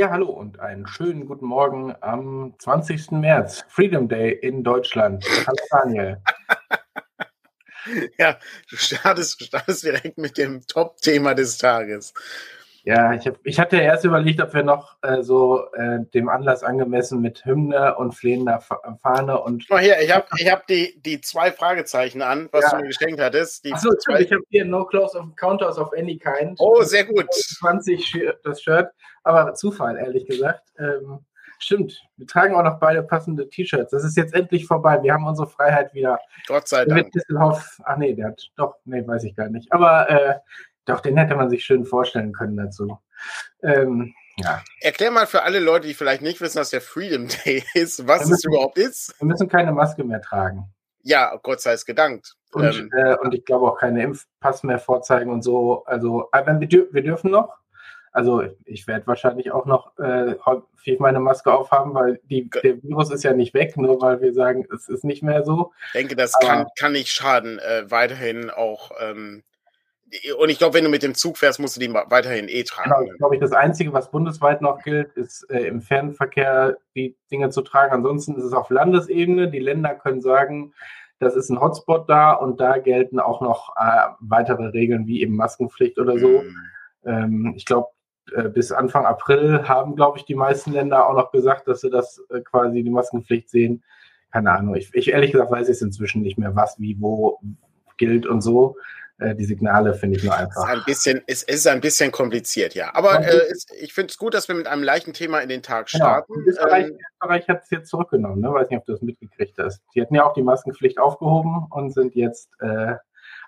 Ja, hallo und einen schönen guten Morgen am 20. März, Freedom Day in Deutschland. Hallo Daniel. ja, du startest, startest direkt mit dem Top-Thema des Tages. Ja, ich, hab, ich hatte erst überlegt, ob wir noch äh, so äh, dem Anlass angemessen mit Hymne und flehender Fahne und. Oh, hier, ich habe ich hab die, die zwei Fragezeichen an, was ja. du mir geschenkt hattest. Die Achso, zwei... ich habe hier No Close of Counters of Any Kind. Oh, sehr gut. 20 das Shirt, aber Zufall, ehrlich gesagt. Ähm, stimmt, wir tragen auch noch beide passende T-Shirts. Das ist jetzt endlich vorbei. Wir haben unsere Freiheit wieder. Gott sei Dank. ach nee, der hat doch, nee, weiß ich gar nicht. Aber äh, doch, den hätte man sich schön vorstellen können dazu. Ähm, ja. Erklär mal für alle Leute, die vielleicht nicht wissen, dass der Freedom Day ist, was müssen, es überhaupt ist. Wir müssen keine Maske mehr tragen. Ja, Gott sei es gedankt. Und, ähm, äh, und ich glaube auch keine Impfpass mehr vorzeigen und so. Also, äh, wir, dür wir dürfen noch. Also ich werde wahrscheinlich auch noch äh, häufig meine Maske aufhaben, weil die, der Virus ist ja nicht weg, nur weil wir sagen, es ist nicht mehr so. Ich denke, das kann, kann nicht schaden, äh, weiterhin auch ähm, und ich glaube, wenn du mit dem Zug fährst, musst du die weiterhin eh tragen. Genau, glaube ich, das Einzige, was bundesweit noch gilt, ist äh, im Fernverkehr die Dinge zu tragen. Ansonsten ist es auf Landesebene. Die Länder können sagen, das ist ein Hotspot da und da gelten auch noch äh, weitere Regeln wie eben Maskenpflicht oder so. Mhm. Ähm, ich glaube, äh, bis Anfang April haben, glaube ich, die meisten Länder auch noch gesagt, dass sie das äh, quasi die Maskenpflicht sehen. Keine Ahnung. Ich, ich ehrlich gesagt weiß es inzwischen nicht mehr, was wie wo gilt und so. Äh, die Signale finde ich nur einfach. Es ist ein bisschen, es ist ein bisschen kompliziert, ja. Aber äh, es, ich finde es gut, dass wir mit einem leichten Thema in den Tag genau. starten. Genau. Österreich, ähm, Österreich hat es jetzt zurückgenommen, ne? weiß nicht, ob du das mitgekriegt hast. Die hatten ja auch die Maskenpflicht aufgehoben und sind jetzt, äh,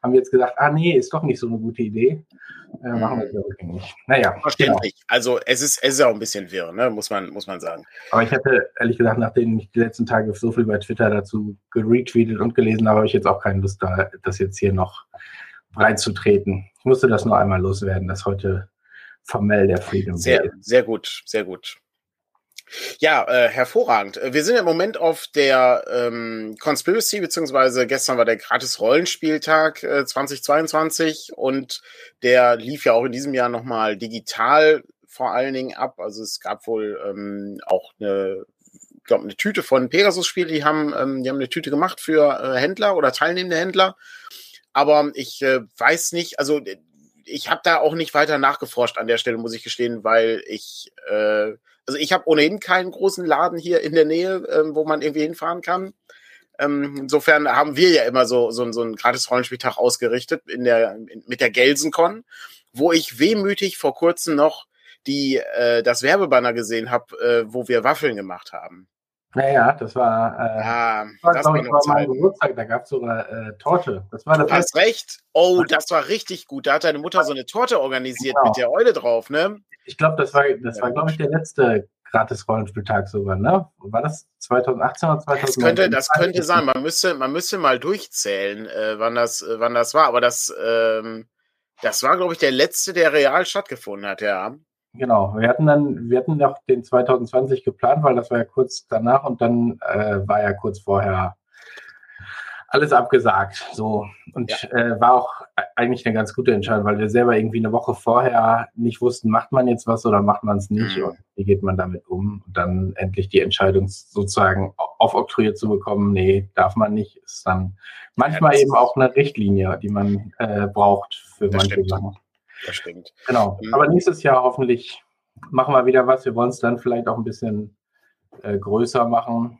haben jetzt gesagt, ah nee, ist doch nicht so eine gute Idee. Äh, machen wir das rückgängig. Naja. Verständlich. Genau. Also es ist, es ist auch ein bisschen wirr, ne? muss, man, muss man sagen. Aber ich hatte, ehrlich gesagt, nachdem ich die letzten Tage so viel bei Twitter dazu geretweetet und gelesen habe, habe ich jetzt auch keine Lust, da, das jetzt hier noch reinzutreten. Ich musste das nur einmal loswerden, dass heute formell der Freedom Sehr, sehr gut, sehr gut. Ja, äh, hervorragend. Wir sind im Moment auf der ähm, Conspiracy, beziehungsweise gestern war der gratis Rollenspieltag äh, 2022 und der lief ja auch in diesem Jahr nochmal digital vor allen Dingen ab. Also es gab wohl ähm, auch eine, glaube, eine Tüte von Pegasus-Spiel, die haben, ähm, die haben eine Tüte gemacht für äh, Händler oder teilnehmende Händler. Aber ich äh, weiß nicht, also äh, ich habe da auch nicht weiter nachgeforscht an der Stelle, muss ich gestehen, weil ich, äh, also ich habe ohnehin keinen großen Laden hier in der Nähe, äh, wo man irgendwie hinfahren kann. Ähm, insofern haben wir ja immer so, so, so einen gratis Rollenspieltag ausgerichtet in der, in, mit der Gelsenkon, wo ich wehmütig vor kurzem noch die, äh, das Werbebanner gesehen habe, äh, wo wir Waffeln gemacht haben. Naja, das war, äh, ja, das war, das war, ich, war mein Geburtstag, da gab es sogar äh, Torte. Das war das du hast recht. Oh, das war richtig gut. Da hat deine Mutter so eine Torte organisiert genau. mit der Eule drauf, ne? Ich glaube, das war, das war, glaube ich, der letzte Gratis-Rollenspieltag sogar, ne? War das 2018 oder 2019? Das könnte, das könnte sein. Man müsste, man müsste mal durchzählen, äh, wann, das, äh, wann das war. Aber das, ähm, das war, glaube ich, der letzte, der real stattgefunden hat, ja. Genau, wir hatten dann, wir hatten noch den 2020 geplant, weil das war ja kurz danach und dann äh, war ja kurz vorher alles abgesagt. So und ja. äh, war auch eigentlich eine ganz gute Entscheidung, weil wir selber irgendwie eine Woche vorher nicht wussten, macht man jetzt was oder macht man es nicht mhm. und wie geht man damit um und dann endlich die Entscheidung sozusagen aufoktroyiert zu bekommen, nee, darf man nicht, ist dann manchmal ja, eben auch eine Richtlinie, die man äh, braucht für manche stimmt. Sachen das stimmt. Genau. Mhm. Aber nächstes Jahr hoffentlich machen wir wieder was. Wir wollen es dann vielleicht auch ein bisschen äh, größer machen.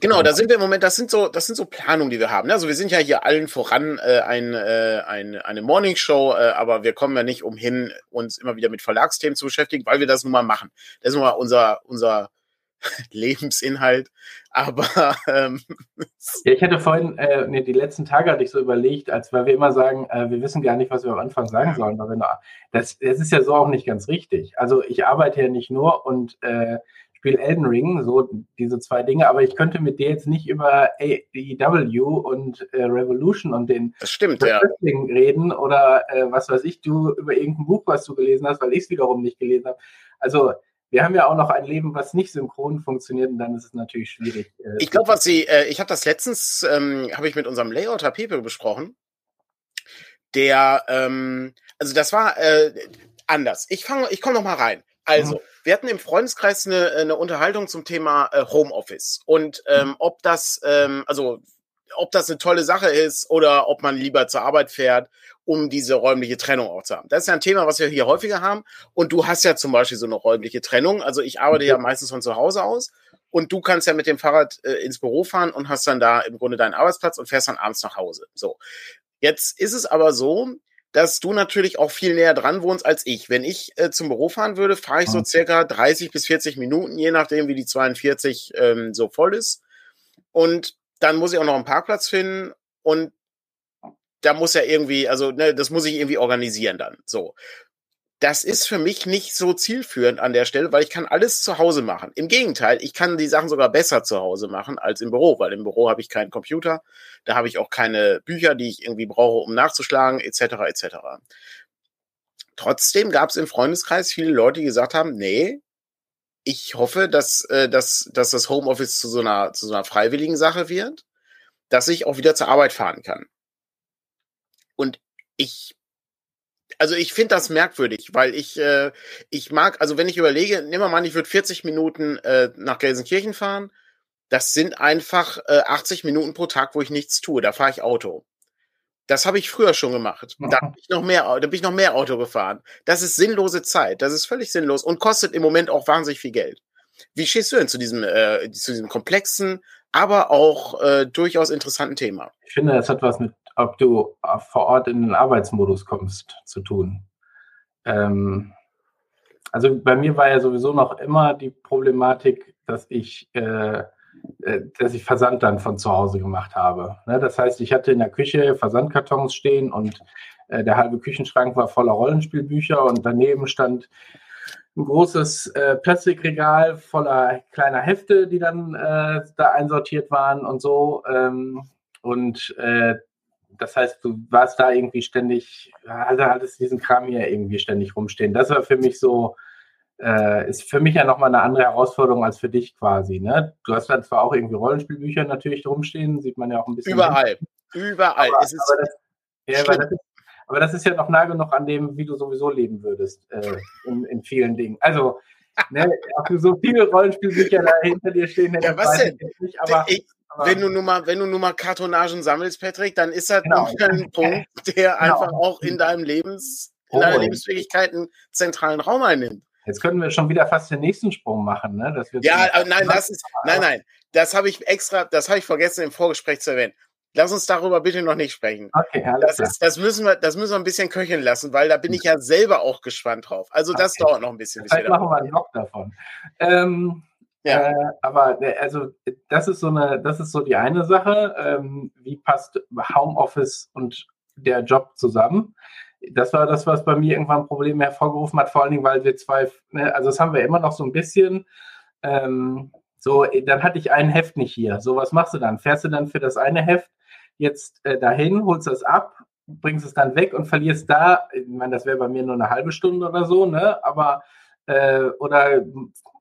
Genau, da sind wir im Moment, das sind so, das sind so Planungen, die wir haben. Also wir sind ja hier allen voran äh, ein, äh, ein, eine Morningshow, äh, aber wir kommen ja nicht umhin, uns immer wieder mit Verlagsthemen zu beschäftigen, weil wir das nun mal machen. Das ist nun mal unser, unser Lebensinhalt. Aber ähm, ja, ich hatte vorhin, äh, nee, die letzten Tage hatte ich so überlegt, als weil wir immer sagen, äh, wir wissen gar nicht, was wir am Anfang sagen sollen. Weil wir noch, das, das ist ja so auch nicht ganz richtig. Also ich arbeite ja nicht nur und äh, spiele Elden Ring, so diese zwei Dinge, aber ich könnte mit dir jetzt nicht über AEW und äh, Revolution und den das stimmt, ja. reden oder äh, was weiß ich, du über irgendein Buch, was du gelesen hast, weil ich es wiederum nicht gelesen habe. Also wir haben ja auch noch ein Leben, was nicht synchron funktioniert und dann ist es natürlich schwierig. Äh, ich glaube, was Sie, äh, ich habe das letztens, ähm, habe ich mit unserem Layouter Pepe besprochen. Der, ähm, also das war äh, anders. Ich fange, ich komme noch mal rein. Also, mhm. wir hatten im Freundeskreis eine, eine Unterhaltung zum Thema äh, Homeoffice und ähm, ob das, ähm, also ob das eine tolle Sache ist oder ob man lieber zur Arbeit fährt, um diese räumliche Trennung auch zu haben. Das ist ja ein Thema, was wir hier häufiger haben. Und du hast ja zum Beispiel so eine räumliche Trennung. Also ich arbeite ja meistens von zu Hause aus und du kannst ja mit dem Fahrrad äh, ins Büro fahren und hast dann da im Grunde deinen Arbeitsplatz und fährst dann abends nach Hause. So. Jetzt ist es aber so, dass du natürlich auch viel näher dran wohnst als ich. Wenn ich äh, zum Büro fahren würde, fahre ich so mhm. circa 30 bis 40 Minuten, je nachdem, wie die 42 ähm, so voll ist. Und dann muss ich auch noch einen Parkplatz finden und da muss ja irgendwie, also ne, das muss ich irgendwie organisieren dann. So. Das ist für mich nicht so zielführend an der Stelle, weil ich kann alles zu Hause machen. Im Gegenteil, ich kann die Sachen sogar besser zu Hause machen als im Büro, weil im Büro habe ich keinen Computer, da habe ich auch keine Bücher, die ich irgendwie brauche, um nachzuschlagen, etc. etc. Trotzdem gab es im Freundeskreis viele Leute, die gesagt haben, nee, ich hoffe, dass, äh, dass, dass das Homeoffice zu so, einer, zu so einer freiwilligen Sache wird, dass ich auch wieder zur Arbeit fahren kann. Und ich, also ich finde das merkwürdig, weil ich, äh, ich mag, also wenn ich überlege, nehmen wir mal, ich würde 40 Minuten äh, nach Gelsenkirchen fahren, das sind einfach äh, 80 Minuten pro Tag, wo ich nichts tue. Da fahre ich Auto. Das habe ich früher schon gemacht. Da bin ich noch mehr, da bin ich noch mehr Auto gefahren. Das ist sinnlose Zeit. Das ist völlig sinnlos und kostet im Moment auch wahnsinnig viel Geld. Wie stehst du denn zu diesem, äh, zu diesem komplexen, aber auch äh, durchaus interessanten Thema? Ich finde, es hat was mit, ob du vor Ort in den Arbeitsmodus kommst, zu tun. Ähm, also bei mir war ja sowieso noch immer die Problematik, dass ich äh, äh, dass ich Versand dann von zu Hause gemacht habe. Ne, das heißt, ich hatte in der Küche Versandkartons stehen und äh, der halbe Küchenschrank war voller Rollenspielbücher und daneben stand ein großes äh, Plastikregal voller kleiner Hefte, die dann äh, da einsortiert waren und so. Ähm, und äh, das heißt, du warst da irgendwie ständig, also hattest diesen Kram hier irgendwie ständig rumstehen. Das war für mich so äh, ist für mich ja nochmal eine andere Herausforderung als für dich quasi. Ne? Du hast dann zwar auch irgendwie Rollenspielbücher natürlich rumstehen, sieht man ja auch ein bisschen. Überall. Überall. Aber, aber, das, ja, das ist, aber, das, ist, ja noch nah genug an dem, wie du sowieso leben würdest, äh, in, in, vielen Dingen. Also, ne, ob du so viele Rollenspielbücher da hinter dir stehen ja, was denn? Nicht, aber, ich, aber, wenn du nun mal, wenn du nun mal Kartonagen sammelst, Patrick, dann ist das genau. ein Punkt, der genau. einfach auch in deinem Lebens, in deiner oh, Lebensfähigkeit einen zentralen Raum einnimmt. Jetzt können wir schon wieder fast den nächsten Sprung machen, ne? Das wird ja, äh, nein, das ist, nein, nein, das habe ich extra, das habe ich vergessen im Vorgespräch zu erwähnen. Lass uns darüber bitte noch nicht sprechen. Okay, alles das, ist, das müssen wir, das müssen wir ein bisschen köcheln lassen, weil da bin ich ja selber auch gespannt drauf. Also das okay. dauert noch ein bisschen. Vielleicht machen wir einen Blog davon. Ähm, ja. Äh, aber äh, also das ist so eine, das ist so die eine Sache. Ähm, wie passt Homeoffice und der Job zusammen? das war das, was bei mir irgendwann Probleme hervorgerufen hat, vor allen Dingen, weil wir zwei, ne, also das haben wir immer noch so ein bisschen. Ähm, so, dann hatte ich ein Heft nicht hier. So, was machst du dann? Fährst du dann für das eine Heft jetzt äh, dahin, holst das ab, bringst es dann weg und verlierst da, ich meine, das wäre bei mir nur eine halbe Stunde oder so, ne? Aber äh, oder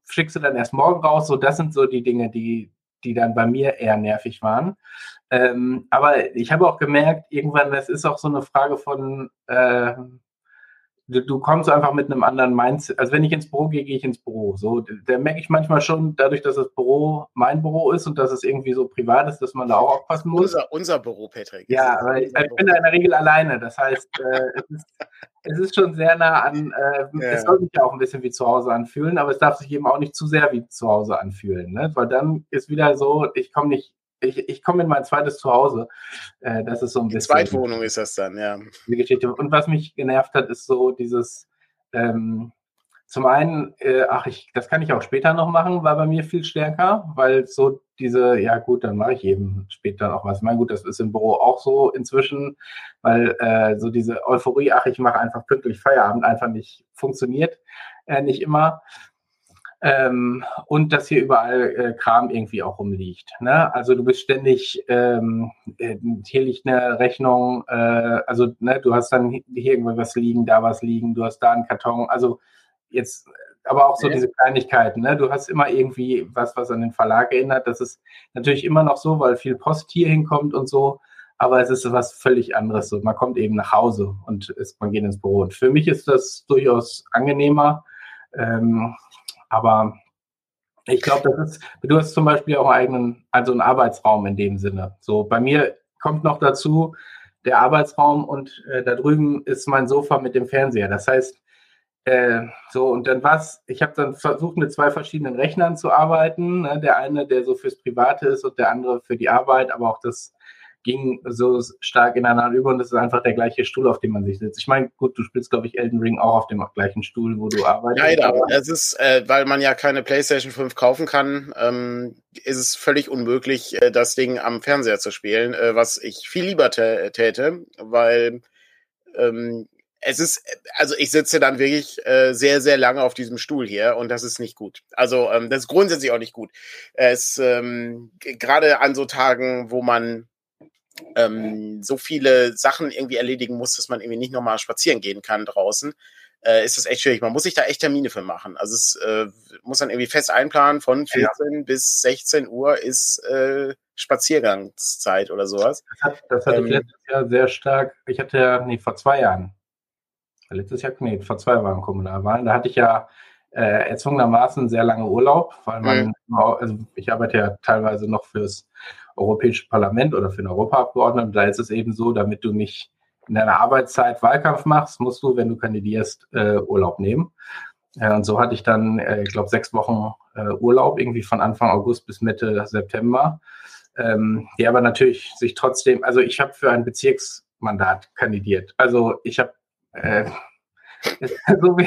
schickst du dann erst morgen raus? So, das sind so die Dinge, die, die dann bei mir eher nervig waren. Ähm, aber ich habe auch gemerkt, irgendwann, das ist auch so eine Frage von, äh, du, du, kommst einfach mit einem anderen Mindset. Also wenn ich ins Büro gehe, gehe ich ins Büro. So, da merke ich manchmal schon, dadurch, dass das Büro mein Büro ist und dass es irgendwie so privat ist, dass man da auch aufpassen muss. Unser, unser Büro, Patrick. Ja, aber ich, ich, bin da in der Regel alleine. Das heißt, äh, es, ist, es, ist, schon sehr nah an, äh, ja. es soll sich ja auch ein bisschen wie zu Hause anfühlen, aber es darf sich eben auch nicht zu sehr wie zu Hause anfühlen. Ne? Weil dann ist wieder so, ich komme nicht ich, ich komme in mein zweites Zuhause. Äh, das ist so ein bisschen. Zweitwohnung ist das dann, ja. Die Geschichte. Und was mich genervt hat, ist so dieses. Ähm, zum einen, äh, ach, ich, das kann ich auch später noch machen, war bei mir viel stärker, weil so diese, ja gut, dann mache ich eben später noch was. Ich meine, gut, das ist im Büro auch so inzwischen, weil äh, so diese Euphorie, ach, ich mache einfach pünktlich Feierabend, einfach nicht funktioniert, äh, nicht immer. Ähm, und dass hier überall äh, Kram irgendwie auch rumliegt. Ne? Also du bist ständig, ähm, äh, hier liegt eine Rechnung, äh, also ne, du hast dann hier irgendwo was liegen, da was liegen, du hast da einen Karton, also jetzt, aber auch so ja. diese Kleinigkeiten, ne? du hast immer irgendwie was, was an den Verlag erinnert, das ist natürlich immer noch so, weil viel Post hier hinkommt und so, aber es ist was völlig anderes. So, man kommt eben nach Hause und ist, man geht ins Büro. Und für mich ist das durchaus angenehmer. Ähm, Aber ich glaube, das ist, du hast zum Beispiel auch einen eigenen, also einen Arbeitsraum in dem Sinne. So, bei mir kommt noch dazu der Arbeitsraum und äh, da drüben ist mein Sofa mit dem Fernseher. Das heißt, äh, so, und dann was, ich habe dann versucht, mit zwei verschiedenen Rechnern zu arbeiten. Ne? Der eine, der so fürs Private ist und der andere für die Arbeit, aber auch das ging so stark ineinander über und das ist einfach der gleiche Stuhl, auf dem man sich sitzt. Ich meine, gut, du spielst, glaube ich, Elden Ring auch auf dem gleichen Stuhl, wo du arbeitest. Leider, es ist, äh, weil man ja keine PlayStation 5 kaufen kann, ähm, ist es völlig unmöglich, äh, das Ding am Fernseher zu spielen, äh, was ich viel lieber täte, weil ähm, es ist, also ich sitze dann wirklich äh, sehr, sehr lange auf diesem Stuhl hier und das ist nicht gut. Also ähm, das ist grundsätzlich auch nicht gut. Es ähm, gerade an so Tagen, wo man ähm, so viele Sachen irgendwie erledigen muss, dass man irgendwie nicht nochmal spazieren gehen kann draußen, äh, ist das echt schwierig. Man muss sich da echt Termine für machen. Also es äh, muss dann irgendwie fest einplanen, von 14 ja. bis 16 Uhr ist äh, Spaziergangszeit oder sowas. Das, hat, das hatte ähm, ich letztes Jahr sehr stark, ich hatte ja, nee, vor zwei Jahren, letztes Jahr, nee, vor zwei Jahren Kommunalwahlen, da hatte ich ja äh, erzwungenermaßen sehr lange Urlaub, weil man, mhm. also ich arbeite ja teilweise noch fürs Europäische Parlament oder für einen Europaabgeordneten. Da ist es eben so, damit du nicht in deiner Arbeitszeit Wahlkampf machst, musst du, wenn du kandidierst, äh, Urlaub nehmen. Äh, und so hatte ich dann, äh, ich glaube, sechs Wochen äh, Urlaub, irgendwie von Anfang August bis Mitte September. Ähm, die aber natürlich sich trotzdem, also ich habe für ein Bezirksmandat kandidiert. Also ich habe äh, also,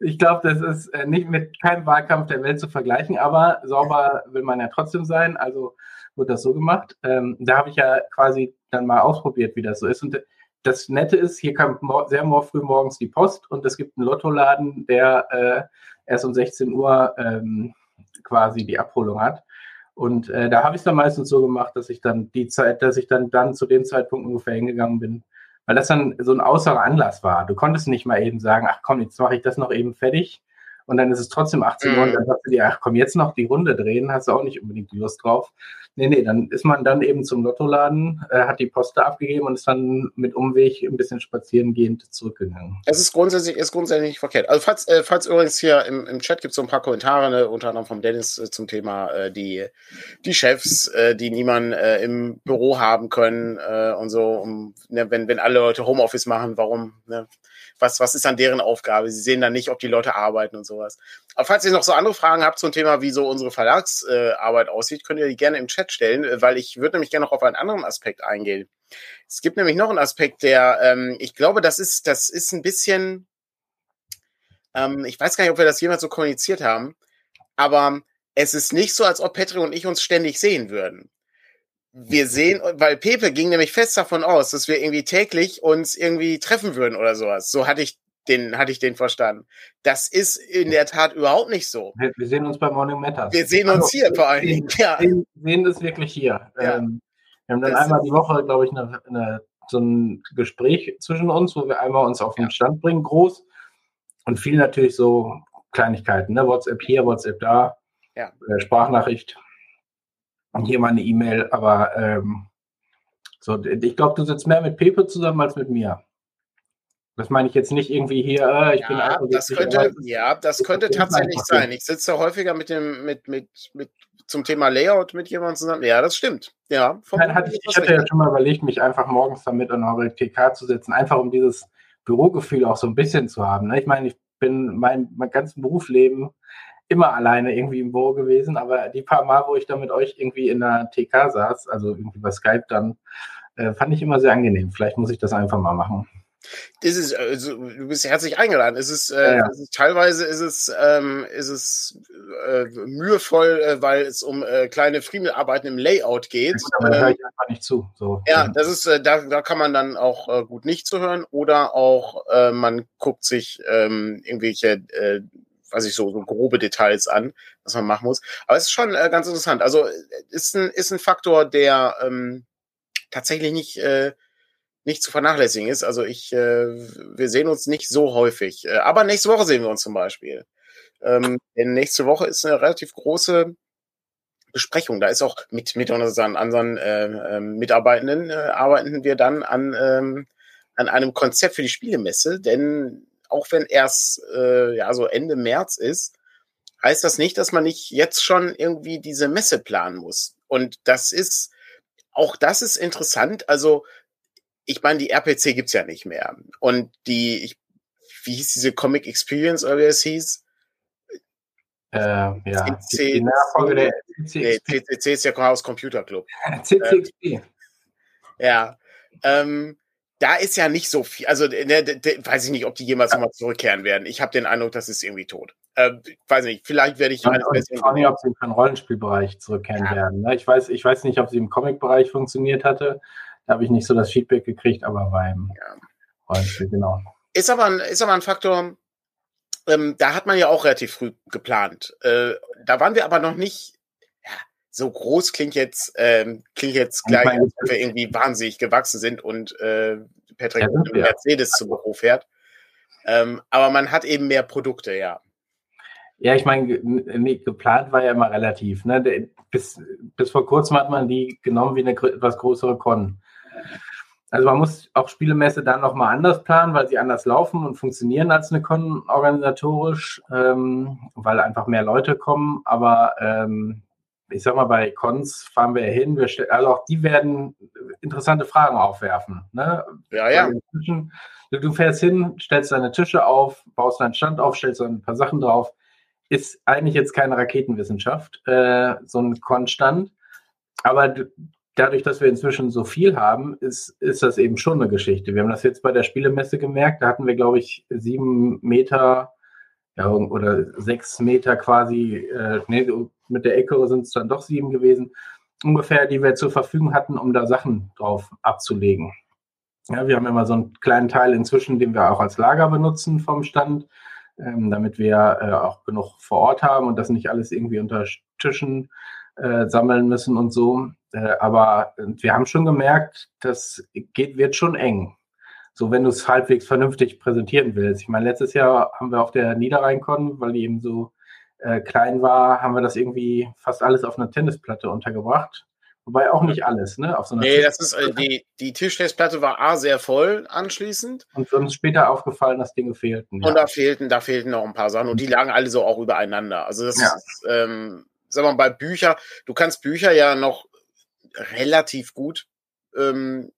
ich glaube, das ist äh, nicht mit keinem Wahlkampf der Welt zu vergleichen, aber sauber will man ja trotzdem sein. Also wird das so gemacht. Ähm, da habe ich ja quasi dann mal ausprobiert, wie das so ist. Und das Nette ist, hier kam sehr früh morgens die Post und es gibt einen Lottoladen, der äh, erst um 16 Uhr ähm, quasi die Abholung hat. Und äh, da habe ich es dann meistens so gemacht, dass ich dann die Zeit, dass ich dann, dann zu dem Zeitpunkt ungefähr hingegangen bin, weil das dann so ein außerer Anlass war. Du konntest nicht mal eben sagen, ach komm, jetzt mache ich das noch eben fertig, und dann ist es trotzdem 18 Uhr und dann sagst du dir, ach komm, jetzt noch die Runde drehen, hast du auch nicht unbedingt die Lust drauf. Nee, nee, dann ist man dann eben zum Lottoladen, äh, hat die Poste abgegeben und ist dann mit Umweg ein bisschen spazierengehend zurückgegangen. Es ist grundsätzlich, ist grundsätzlich nicht verkehrt. Also falls, äh, falls übrigens hier im, im Chat gibt es so ein paar Kommentare, ne, unter anderem vom Dennis äh, zum Thema äh, die, die Chefs, äh, die niemand äh, im Büro haben können und so, um, ne, wenn, wenn alle Leute Homeoffice machen, warum, ne, was, was ist dann deren Aufgabe? Sie sehen dann nicht, ob die Leute arbeiten und sowas. Aber falls ihr noch so andere Fragen habt zum Thema, wie so unsere Verlagsarbeit äh, aussieht, könnt ihr die gerne im Chat stellen, äh, weil ich würde nämlich gerne noch auf einen anderen Aspekt eingehen. Es gibt nämlich noch einen Aspekt, der, ähm, ich glaube, das ist, das ist ein bisschen, ähm, ich weiß gar nicht, ob wir das jemals so kommuniziert haben, aber es ist nicht so, als ob Petri und ich uns ständig sehen würden wir sehen, weil Pepe ging nämlich fest davon aus, dass wir irgendwie täglich uns irgendwie treffen würden oder sowas. So hatte ich den, hatte ich den verstanden. Das ist in der Tat überhaupt nicht so. Wir sehen uns bei Morning Matters. Wir sehen uns also, hier vor allen Dingen. Ja. Wir sehen das wirklich hier. Ja. Ähm, wir haben dann das einmal die Woche, glaube ich, eine, eine, so ein Gespräch zwischen uns, wo wir einmal uns auf den Stand bringen, groß. Und viel natürlich so Kleinigkeiten, ne? WhatsApp hier, WhatsApp da, ja. Äh, Sprachnachricht hier mal eine E-Mail, aber ähm, so, ich glaube, du sitzt mehr mit Pepe zusammen als mit mir. Das meine ich jetzt nicht irgendwie hier, äh, ich ja, bin das könnte, Ja, das könnte tatsächlich sein. Ich sitze häufiger mit dem, mit, mit, mit zum Thema Layout mit jemandem zusammen. Ja, das stimmt. Ja, Nein, hatte, ich, ich hatte ja schon mal überlegt, mich einfach morgens damit an eure TK zu setzen, einfach um dieses Bürogefühl auch so ein bisschen zu haben. Ne? Ich meine, ich bin mein, mein ganzes Berufsleben immer alleine irgendwie im Büro gewesen, aber die paar Mal, wo ich da mit euch irgendwie in der TK saß, also irgendwie bei Skype dann, äh, fand ich immer sehr angenehm. Vielleicht muss ich das einfach mal machen. Das ist, also, du bist herzlich eingeladen. Es ist, äh, ja. es ist teilweise ist es, ähm, ist es äh, mühevoll, äh, weil es um äh, kleine Friemelarbeiten im Layout geht. Ja, da höre ich einfach nicht zu. So. Ja, das ist, äh, da, da kann man dann auch äh, gut nicht zuhören oder auch äh, man guckt sich ähm, irgendwelche äh, weiß ich so, so grobe Details an, was man machen muss. Aber es ist schon äh, ganz interessant. Also äh, ist ein, ist ein Faktor, der ähm, tatsächlich nicht, äh, nicht zu vernachlässigen ist. Also ich, äh, wir sehen uns nicht so häufig. Äh, aber nächste Woche sehen wir uns zum Beispiel. Ähm, denn nächste Woche ist eine relativ große Besprechung. Da ist auch mit, mit unseren anderen äh, Mitarbeitenden äh, arbeiten wir dann an, ähm, an einem Konzept für die Spielemesse, denn auch wenn erst äh, ja so Ende März ist, heißt das nicht, dass man nicht jetzt schon irgendwie diese Messe planen muss. Und das ist, auch das ist interessant. Also, ich meine, die RPC gibt's ja nicht mehr. Und die, ich, wie hieß diese Comic Experience oder wie es hieß? Äh, ja, CC, die Nachfolge der CCXP. Nee, CCC ist ja Chaos Computer Club. CCXP. Ähm, ja. Ähm, da ist ja nicht so viel, also ne, weiß ich nicht, ob die jemals nochmal zurückkehren werden. Ich habe den Eindruck, das ist irgendwie tot. Äh, weiß nicht, vielleicht werde ich ja, Ich weiß nicht, ob sie im Rollenspielbereich zurückkehren ja. werden. Ne? Ich, weiß, ich weiß nicht, ob sie im Comic-Bereich funktioniert hatte. Da habe ich nicht so das Feedback gekriegt, aber beim ja. Rollenspiel, genau. Ist aber ein, ist aber ein Faktor, ähm, da hat man ja auch relativ früh geplant. Äh, da waren wir aber noch nicht so groß klingt jetzt, ähm, klingt jetzt gleich, als ob wir irgendwie wahnsinnig gewachsen sind und äh, Patrick ja, mit Mercedes zum Büro fährt. Ähm, aber man hat eben mehr Produkte, ja. Ja, ich meine, nee, geplant war ja immer relativ. Ne? Bis, bis vor kurzem hat man die genommen wie eine etwas größere Con. Also man muss auch Spielemesse dann nochmal anders planen, weil sie anders laufen und funktionieren als eine Con organisatorisch, ähm, weil einfach mehr Leute kommen. Aber ähm, ich sag mal, bei Cons fahren wir hin, wir also auch die werden interessante Fragen aufwerfen. Ne? Ja, ja. Du, du fährst hin, stellst deine Tische auf, baust deinen Stand auf, stellst ein paar Sachen drauf. Ist eigentlich jetzt keine Raketenwissenschaft, äh, so ein Con-Stand. Aber dadurch, dass wir inzwischen so viel haben, ist, ist das eben schon eine Geschichte. Wir haben das jetzt bei der Spielemesse gemerkt. Da hatten wir, glaube ich, sieben Meter ja, oder sechs Meter quasi, äh, nee, mit der Ecke sind es dann doch sieben gewesen, ungefähr, die wir zur Verfügung hatten, um da Sachen drauf abzulegen. Ja, wir haben immer so einen kleinen Teil inzwischen, den wir auch als Lager benutzen vom Stand, ähm, damit wir äh, auch genug vor Ort haben und das nicht alles irgendwie unter Tischen äh, sammeln müssen und so. Äh, aber wir haben schon gemerkt, das geht, wird schon eng. So, wenn du es halbwegs vernünftig präsentieren willst. Ich meine, letztes Jahr haben wir auf der Niederrheinkon, weil die eben so äh, klein war, haben wir das irgendwie fast alles auf einer Tennisplatte untergebracht. Wobei auch nicht alles, ne? Auf so nee, das ist, äh, die, die Tischtennisplatte war A sehr voll anschließend. Und uns später aufgefallen, dass Dinge fehlten. Und ja. da fehlten, da fehlten noch ein paar Sachen und die lagen alle so auch übereinander. Also das ja. ist, ähm, sag mal, bei Bücher, du kannst Bücher ja noch relativ gut ähm,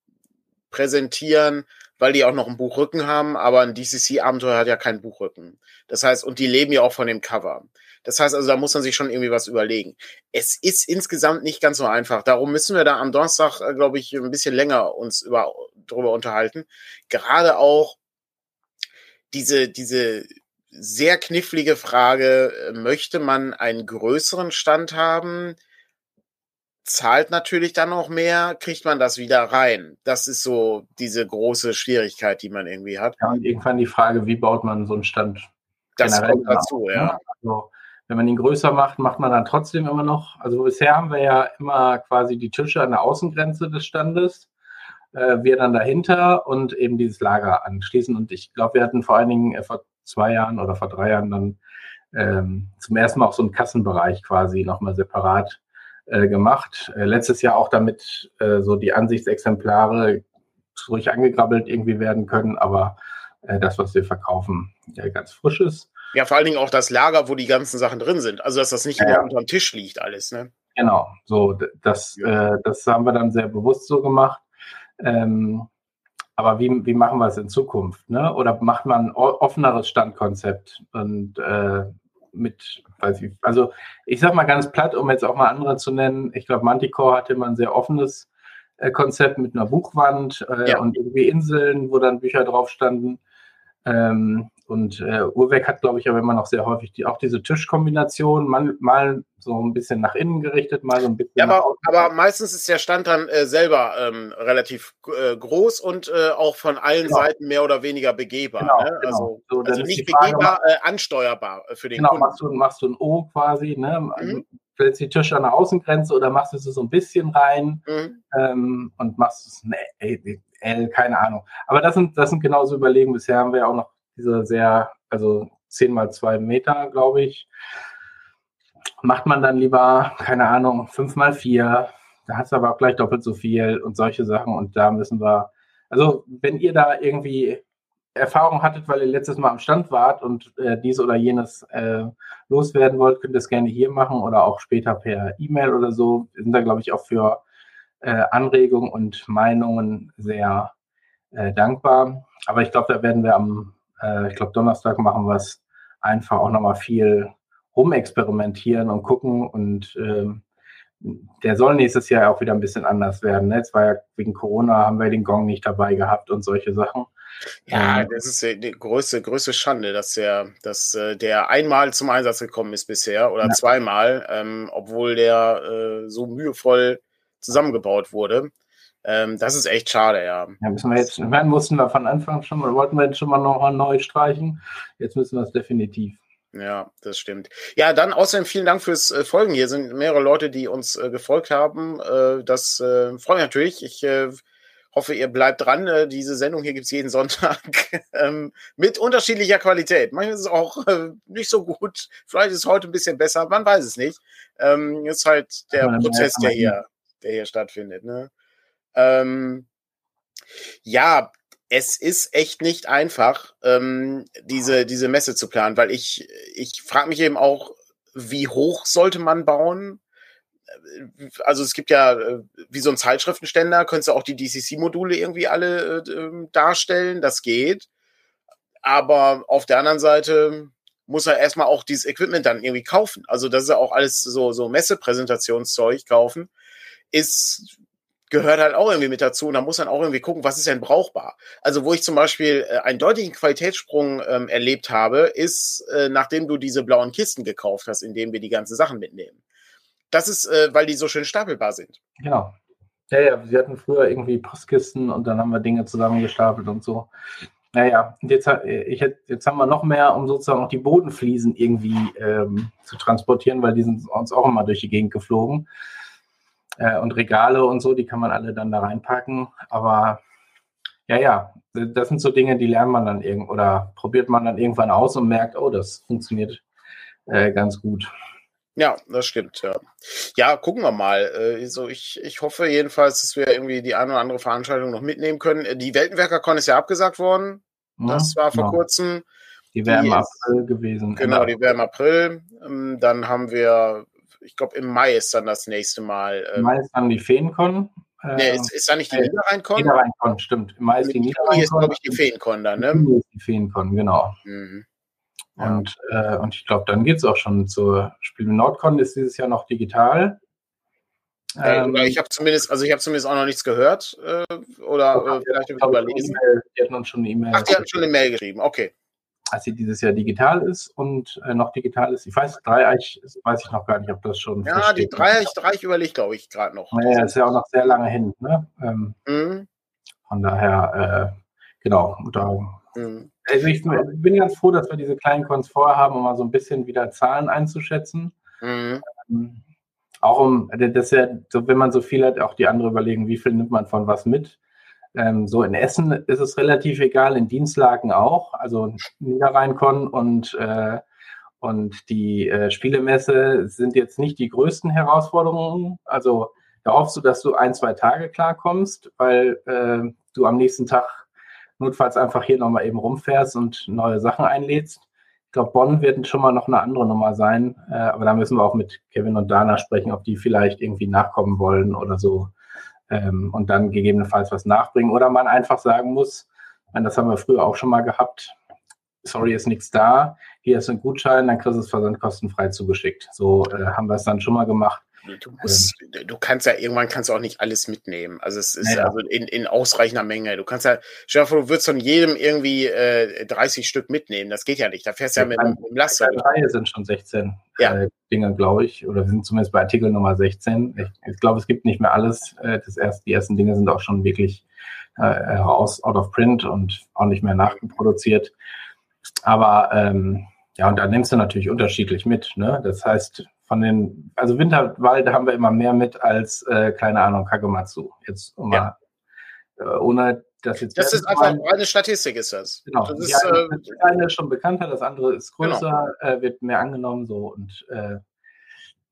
präsentieren, weil die auch noch einen Buchrücken haben, aber ein DCC-Abenteuer hat ja keinen Buchrücken. Das heißt, und die leben ja auch von dem Cover. Das heißt also, da muss man sich schon irgendwie was überlegen. Es ist insgesamt nicht ganz so einfach. Darum müssen wir da am Donnerstag, äh, glaube ich, ein bisschen länger uns über, darüber unterhalten. Gerade auch diese, diese sehr knifflige Frage, äh, möchte man einen größeren Stand haben? Zahlt natürlich dann noch mehr, kriegt man das wieder rein. Das ist so diese große Schwierigkeit, die man irgendwie hat. Ja, und irgendwann die Frage, wie baut man so einen Stand? Das kommt dazu, ja. Ne? Also, wenn man ihn größer macht, macht man dann trotzdem immer noch. Also bisher haben wir ja immer quasi die Tische an der Außengrenze des Standes, äh, wir dann dahinter und eben dieses Lager anschließen. Und ich glaube, wir hatten vor allen Dingen äh, vor zwei Jahren oder vor drei Jahren dann ähm, zum ersten Mal auch so einen Kassenbereich quasi nochmal separat äh, gemacht. Äh, letztes Jahr auch damit äh, so die Ansichtsexemplare ruhig angegrabbelt irgendwie werden können, aber äh, das, was wir verkaufen, ja, ganz frisch ist. Ja, vor allen Dingen auch das Lager, wo die ganzen Sachen drin sind. Also, dass das nicht ja. unter dem Tisch liegt, alles, ne? Genau, so, das, ja. äh, das haben wir dann sehr bewusst so gemacht. Ähm, aber wie, wie machen wir es in Zukunft? Ne? Oder macht man ein offeneres Standkonzept und äh, mit, weiß ich, also ich sag mal ganz platt, um jetzt auch mal andere zu nennen, ich glaube, Manticore hatte immer ein sehr offenes äh, Konzept mit einer Buchwand äh, ja. und irgendwie Inseln, wo dann Bücher drauf standen. Ähm, und äh, Urwerk hat, glaube ich, aber immer noch sehr häufig die, auch diese Tischkombination, mal, mal so ein bisschen nach innen gerichtet, mal so ein bisschen. Ja, aber, aber meistens ist der Stand dann äh, selber ähm, relativ äh, groß und äh, auch von allen genau. Seiten mehr oder weniger begehbar. Genau, ne? genau. Also, so, also nicht begehbar, äh, ansteuerbar äh, für den genau, Kunden. Machst du, machst du ein O quasi, ne? Mhm. Also, stellst die Tische an der Außengrenze oder machst du es so ein bisschen rein mhm. ähm, und machst es ein L, keine Ahnung. Aber das sind, das sind genauso Überlegungen. Bisher haben wir auch noch diese sehr, also 10 mal 2 Meter, glaube ich. Macht man dann lieber, keine Ahnung, 5 mal 4, da hast du aber auch gleich doppelt so viel und solche Sachen und da müssen wir, also wenn ihr da irgendwie Erfahrung hattet, weil ihr letztes Mal am Stand wart und äh, dies oder jenes äh, loswerden wollt, könnt ihr es gerne hier machen oder auch später per E-Mail oder so. Wir sind da, glaube ich, auch für äh, Anregungen und Meinungen sehr äh, dankbar. Aber ich glaube, da werden wir am, ich glaube, Donnerstag machen wir es einfach auch nochmal viel rumexperimentieren und gucken und ähm, der soll nächstes Jahr auch wieder ein bisschen anders werden. Ne? Jetzt war ja wegen Corona, haben wir den Gong nicht dabei gehabt und solche Sachen. Ja, ähm, das ist die größte, größte Schande, dass der, dass äh, der einmal zum Einsatz gekommen ist bisher oder ja. zweimal, ähm, obwohl der äh, so mühevoll zusammengebaut wurde. Ähm, das ist echt schade, ja. Ja, müssen wir jetzt, werden mussten wir von Anfang schon mal, wollten wir jetzt schon mal noch neu streichen. Jetzt müssen wir es definitiv. Ja, das stimmt. Ja, dann außerdem vielen Dank fürs äh, Folgen. Hier sind mehrere Leute, die uns äh, gefolgt haben. Äh, das äh, freut mich natürlich. Ich äh, hoffe, ihr bleibt dran. Äh, diese Sendung hier gibt's jeden Sonntag ähm, mit unterschiedlicher Qualität. Manchmal ist es auch nicht so gut. Vielleicht ist es heute ein bisschen besser. Man weiß es nicht. Ähm, ist halt der Prozess, der hier, der hier stattfindet. Ne? Ähm, ja, es ist echt nicht einfach, ähm, diese, diese Messe zu planen, weil ich, ich frage mich eben auch, wie hoch sollte man bauen? Also es gibt ja äh, wie so ein Zeitschriftenständer, könntest du auch die DCC-Module irgendwie alle äh, ähm, darstellen, das geht. Aber auf der anderen Seite muss er erstmal auch dieses Equipment dann irgendwie kaufen. Also das ist ja auch alles so, so Messepräsentationszeug kaufen. Ist gehört halt auch irgendwie mit dazu und da muss man auch irgendwie gucken, was ist denn brauchbar. Also wo ich zum Beispiel äh, einen deutlichen Qualitätssprung ähm, erlebt habe, ist, äh, nachdem du diese blauen Kisten gekauft hast, in denen wir die ganzen Sachen mitnehmen. Das ist, äh, weil die so schön stapelbar sind. Genau. Ja, ja, wir hatten früher irgendwie Postkisten und dann haben wir Dinge zusammengestapelt und so. Naja, jetzt, äh, ich, jetzt haben wir noch mehr, um sozusagen auch die Bodenfliesen irgendwie ähm, zu transportieren, weil die sind uns auch immer durch die Gegend geflogen äh, und Regale und so, die kann man alle dann da reinpacken. Aber ja, ja, das sind so Dinge, die lernt man dann irgend oder probiert man dann irgendwann aus und merkt, oh, das funktioniert äh, ganz gut. Ja, das stimmt, ja. Ja, gucken wir mal. Also ich, ich hoffe jedenfalls, dass wir irgendwie die eine oder andere Veranstaltung noch mitnehmen können. Die Weltenwerker-Con ist ja abgesagt worden. Das war vor genau. kurzem. Die wäre im April gewesen. Genau, die wäre im April. Ähm, dann haben wir ich glaube, im Mai ist dann das nächste Mal. Ähm, Im Mai ist dann die Feencon. Äh, nee, ist, ist da nicht die äh, Niederrheincon? Niederrheincon, stimmt. Im Mai ist die Niederrheincon. ist, glaube ich, die Feencon dann, ne? Ist die Feencon, genau. Mhm. Und, äh, und ich glaube, dann geht es auch schon zur Spiel Nordcon, ist dieses Jahr noch digital. Ähm, ich habe zumindest, also ich habe zumindest auch noch nichts gehört äh, oder äh, vielleicht überlesen. Die hatten uns schon eine E-Mail. Ach, die hatten schon eine Mail geschrieben, okay als sie dieses Jahr digital ist und äh, noch digital ist. Ich weiß, Dreieich weiß ich noch gar nicht, ob das schon. Ja, die Dreieich, Dreieich überlegt, glaube ich, gerade noch. Naja, ist ja auch noch sehr lange hin. Ne? Ähm, mhm. Von daher, äh, genau. Da, mhm. Also ich bin ganz froh, dass wir diese kleinen Cons vorhaben, um mal so ein bisschen wieder Zahlen einzuschätzen. Mhm. Ähm, auch um, das ja, so, wenn man so viel hat, auch die anderen überlegen, wie viel nimmt man von was mit. Ähm, so in Essen ist es relativ egal, in Dienstlagen auch, also Niederrheinkon und, äh, und die äh, Spielemesse sind jetzt nicht die größten Herausforderungen. Also da hoffst du, dass du ein, zwei Tage klarkommst, weil äh, du am nächsten Tag notfalls einfach hier nochmal eben rumfährst und neue Sachen einlädst. Ich glaube, Bonn wird schon mal noch eine andere Nummer sein, äh, aber da müssen wir auch mit Kevin und Dana sprechen, ob die vielleicht irgendwie nachkommen wollen oder so ähm, und dann gegebenenfalls was nachbringen. Oder man einfach sagen muss, das haben wir früher auch schon mal gehabt, sorry, ist nichts da, hier ist ein Gutschein, dann kriegst du es versandkostenfrei zugeschickt. So äh, haben wir es dann schon mal gemacht. Du, musst, ähm, du kannst ja irgendwann kannst du auch nicht alles mitnehmen. Also es ist ja. also in, in ausreichender Menge. Du kannst ja, stell dir vor, du würdest von jedem irgendwie äh, 30 Stück mitnehmen. Das geht ja nicht. Da fährst du ja, ja mit, dem Laster. Reihe sind schon 16 ja. äh, Dinge, glaube ich. Oder wir sind zumindest bei Artikel Nummer 16. Ich, ich glaube, es gibt nicht mehr alles. Äh, das erste, die ersten Dinge sind auch schon wirklich äh, raus, out of print und auch nicht mehr nachproduziert. Aber ähm, ja, und da nimmst du natürlich unterschiedlich mit. Ne? Das heißt, von den, also Winterwald haben wir immer mehr mit als, äh, keine Ahnung, Kagematsu. Jetzt um ja. mal, äh, ohne das jetzt. Das ist einfach eine Statistik, ist das. Genau. Das ist, eine, äh, das eine ist schon bekannter, das andere ist größer, genau. äh, wird mehr angenommen so und äh,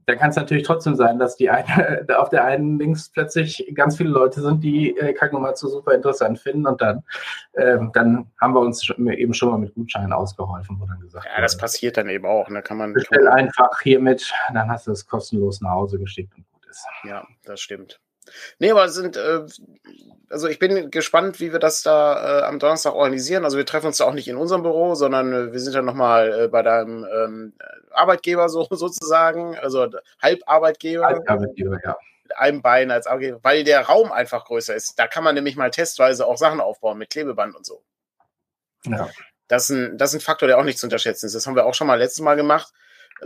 da kann es natürlich trotzdem sein, dass die eine, auf der einen links plötzlich ganz viele Leute sind, die äh, Kagnomatsu super interessant finden und dann, ähm, dann haben wir uns eben schon mal mit Gutscheinen ausgeholfen, wo dann gesagt Ja, das passiert dann eben auch. Ne? kann man. Bestell einfach hiermit, dann hast du es kostenlos nach Hause geschickt und gut ist. Ja, das stimmt. Nee, aber sind, äh, also ich bin gespannt, wie wir das da äh, am Donnerstag organisieren. Also wir treffen uns da auch nicht in unserem Büro, sondern äh, wir sind dann nochmal äh, bei deinem ähm, Arbeitgeber so, sozusagen, also Halbarbeitgeber. Halbarbeitgeber, ja. Mit einem Bein als Arbeitgeber, weil der Raum einfach größer ist. Da kann man nämlich mal testweise auch Sachen aufbauen mit Klebeband und so. Ja. Das ist, ein, das ist ein Faktor, der auch nicht zu unterschätzen ist. Das haben wir auch schon mal letztes Mal gemacht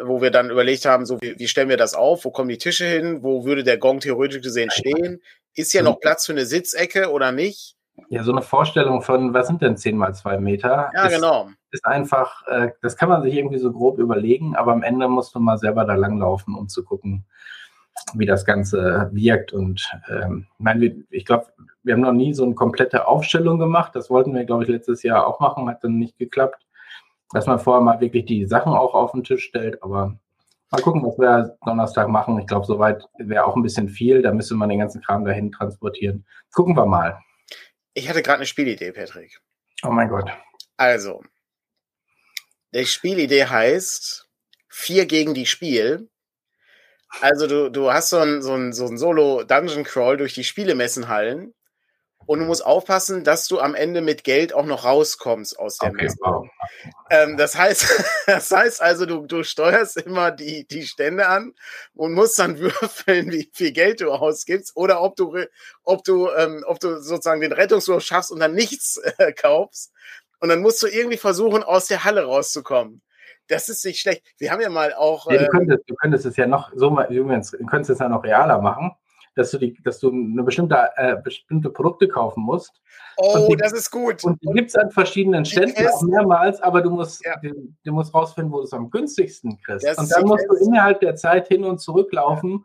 wo wir dann überlegt haben, so wie, wie stellen wir das auf, wo kommen die Tische hin, wo würde der Gong theoretisch gesehen stehen, ist hier noch Platz für eine Sitzecke oder nicht? Ja, so eine Vorstellung von, was sind denn 10 mal 2 Meter? Ja, ist, genau. Ist einfach, äh, das kann man sich irgendwie so grob überlegen, aber am Ende musst du mal selber da langlaufen, um zu gucken, wie das Ganze wirkt. Und ähm, mein, ich glaube, wir haben noch nie so eine komplette Aufstellung gemacht. Das wollten wir, glaube ich, letztes Jahr auch machen, hat dann nicht geklappt dass man vorher mal wirklich die Sachen auch auf den Tisch stellt. Aber mal gucken, was wir Donnerstag machen. Ich glaube, soweit wäre auch ein bisschen viel. Da müsste man den ganzen Kram dahin transportieren. Gucken wir mal. Ich hatte gerade eine Spielidee, Patrick. Oh mein Gott. Also, die Spielidee heißt vier gegen die Spiel. Also du, du hast so ein, so ein, so ein Solo-Dungeon-Crawl durch die Spielemessenhallen und du musst aufpassen, dass du am Ende mit Geld auch noch rauskommst aus der okay, Messe. Wow. Ähm, das heißt, das heißt also, du, du steuerst immer die, die Stände an und musst dann würfeln, wie viel Geld du ausgibst oder ob du, ob du, ähm, ob du sozusagen den Rettungswurf schaffst und dann nichts äh, kaufst. Und dann musst du irgendwie versuchen, aus der Halle rauszukommen. Das ist nicht schlecht. Wir haben ja mal auch. Ja, du, ähm, könntest, du könntest es ja noch so mal, übrigens, du könntest es ja noch realer machen dass du die, dass du eine bestimmte, äh, bestimmte Produkte kaufen musst. Oh, die, das ist gut. Und die gibt es an verschiedenen Ständen auch mehrmals, aber du musst, ja. du, du, musst rausfinden, wo du es am günstigsten kriegst. Das und dann musst du innerhalb der Zeit hin und zurück laufen,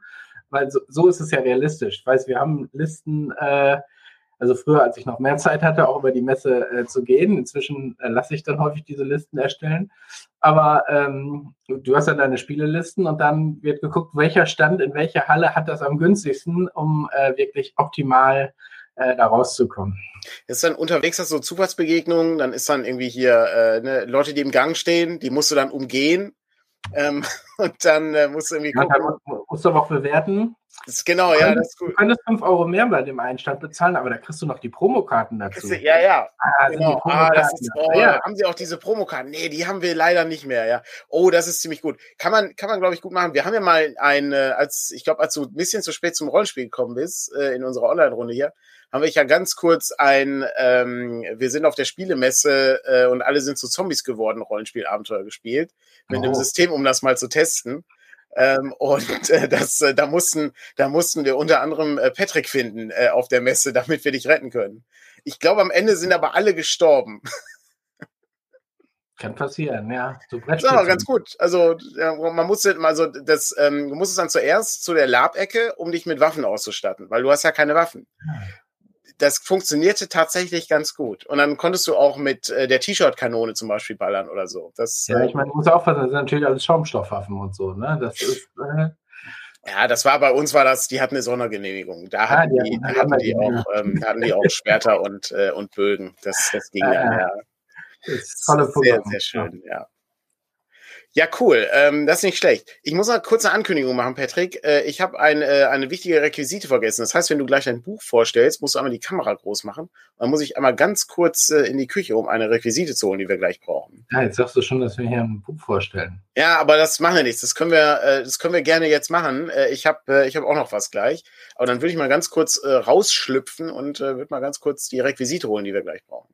weil so, so ist es ja realistisch. Ich weiß, wir haben Listen, äh, also früher, als ich noch mehr Zeit hatte, auch über die Messe äh, zu gehen. Inzwischen äh, lasse ich dann häufig diese Listen erstellen. Aber ähm, du, hast dann deine Spielelisten und dann wird geguckt, welcher Stand in welcher Halle hat das am günstigsten, um äh, wirklich optimal äh, da rauszukommen. Ist dann unterwegs hast so Zufallsbegegnungen, dann ist dann irgendwie hier äh, ne, Leute, die im Gang stehen, die musst du dann umgehen. Ähm, und dann äh, musst du irgendwie gucken. Ja, dann musst du aber auch bewerten. Das genau, ja, das ist gut. Du könntest 5 Euro mehr bei dem Einstand bezahlen, aber da kriegst du noch die Promokarten dazu. ja, ja. Ah, genau. Ah, das ist, oh, ja. Haben sie auch diese Promokarten? Nee, die haben wir leider nicht mehr, ja. Oh, das ist ziemlich gut. Kann man, kann man, glaube ich, gut machen. Wir haben ja mal ein, äh, als, ich glaube, als du ein bisschen zu spät zum Rollenspiel gekommen bist, äh, in unserer Online-Runde hier, haben wir ja ganz kurz ein, ähm, wir sind auf der Spielemesse äh, und alle sind zu Zombies geworden, Rollenspielabenteuer gespielt, mit oh. einem System, um das mal zu testen. Ähm, und äh, das, äh, da mussten, da mussten wir unter anderem äh, Patrick finden äh, auf der Messe, damit wir dich retten können. Ich glaube, am Ende sind aber alle gestorben. Kann passieren, ja. So ja, ganz gut. Also ja, man muss also das, ähm, du musst es dann zuerst zu der Lab-Ecke, um dich mit Waffen auszustatten, weil du hast ja keine Waffen. Das funktionierte tatsächlich ganz gut. Und dann konntest du auch mit äh, der T-Shirt-Kanone zum Beispiel ballern oder so. Das, ja, ich meine, du musst aufpassen, das sind natürlich alles Schaumstoffwaffen und so, ne? Das ist. Äh ja, das war bei uns war das, die hatten eine Sondergenehmigung. Da hatten die, die, hatten die auch, ähm, hatten die auch Schwerter und, äh, und Bögen. Das, das ging ja. ja. Das ist tolle sehr, sehr schön, ja. Ja, cool. Ähm, das ist nicht schlecht. Ich muss eine kurze Ankündigung machen, Patrick. Äh, ich habe ein, äh, eine wichtige Requisite vergessen. Das heißt, wenn du gleich dein Buch vorstellst, musst du einmal die Kamera groß machen. Dann muss ich einmal ganz kurz äh, in die Küche, um eine Requisite zu holen, die wir gleich brauchen. Ja, jetzt sagst du schon, dass wir hier ein Buch vorstellen. Ja, aber das machen wir nichts. Das können wir, äh, das können wir gerne jetzt machen. Äh, ich habe äh, ich hab auch noch was gleich. Aber dann würde ich mal ganz kurz rausschlüpfen und würde mal ganz kurz die Requisite holen, die wir gleich brauchen.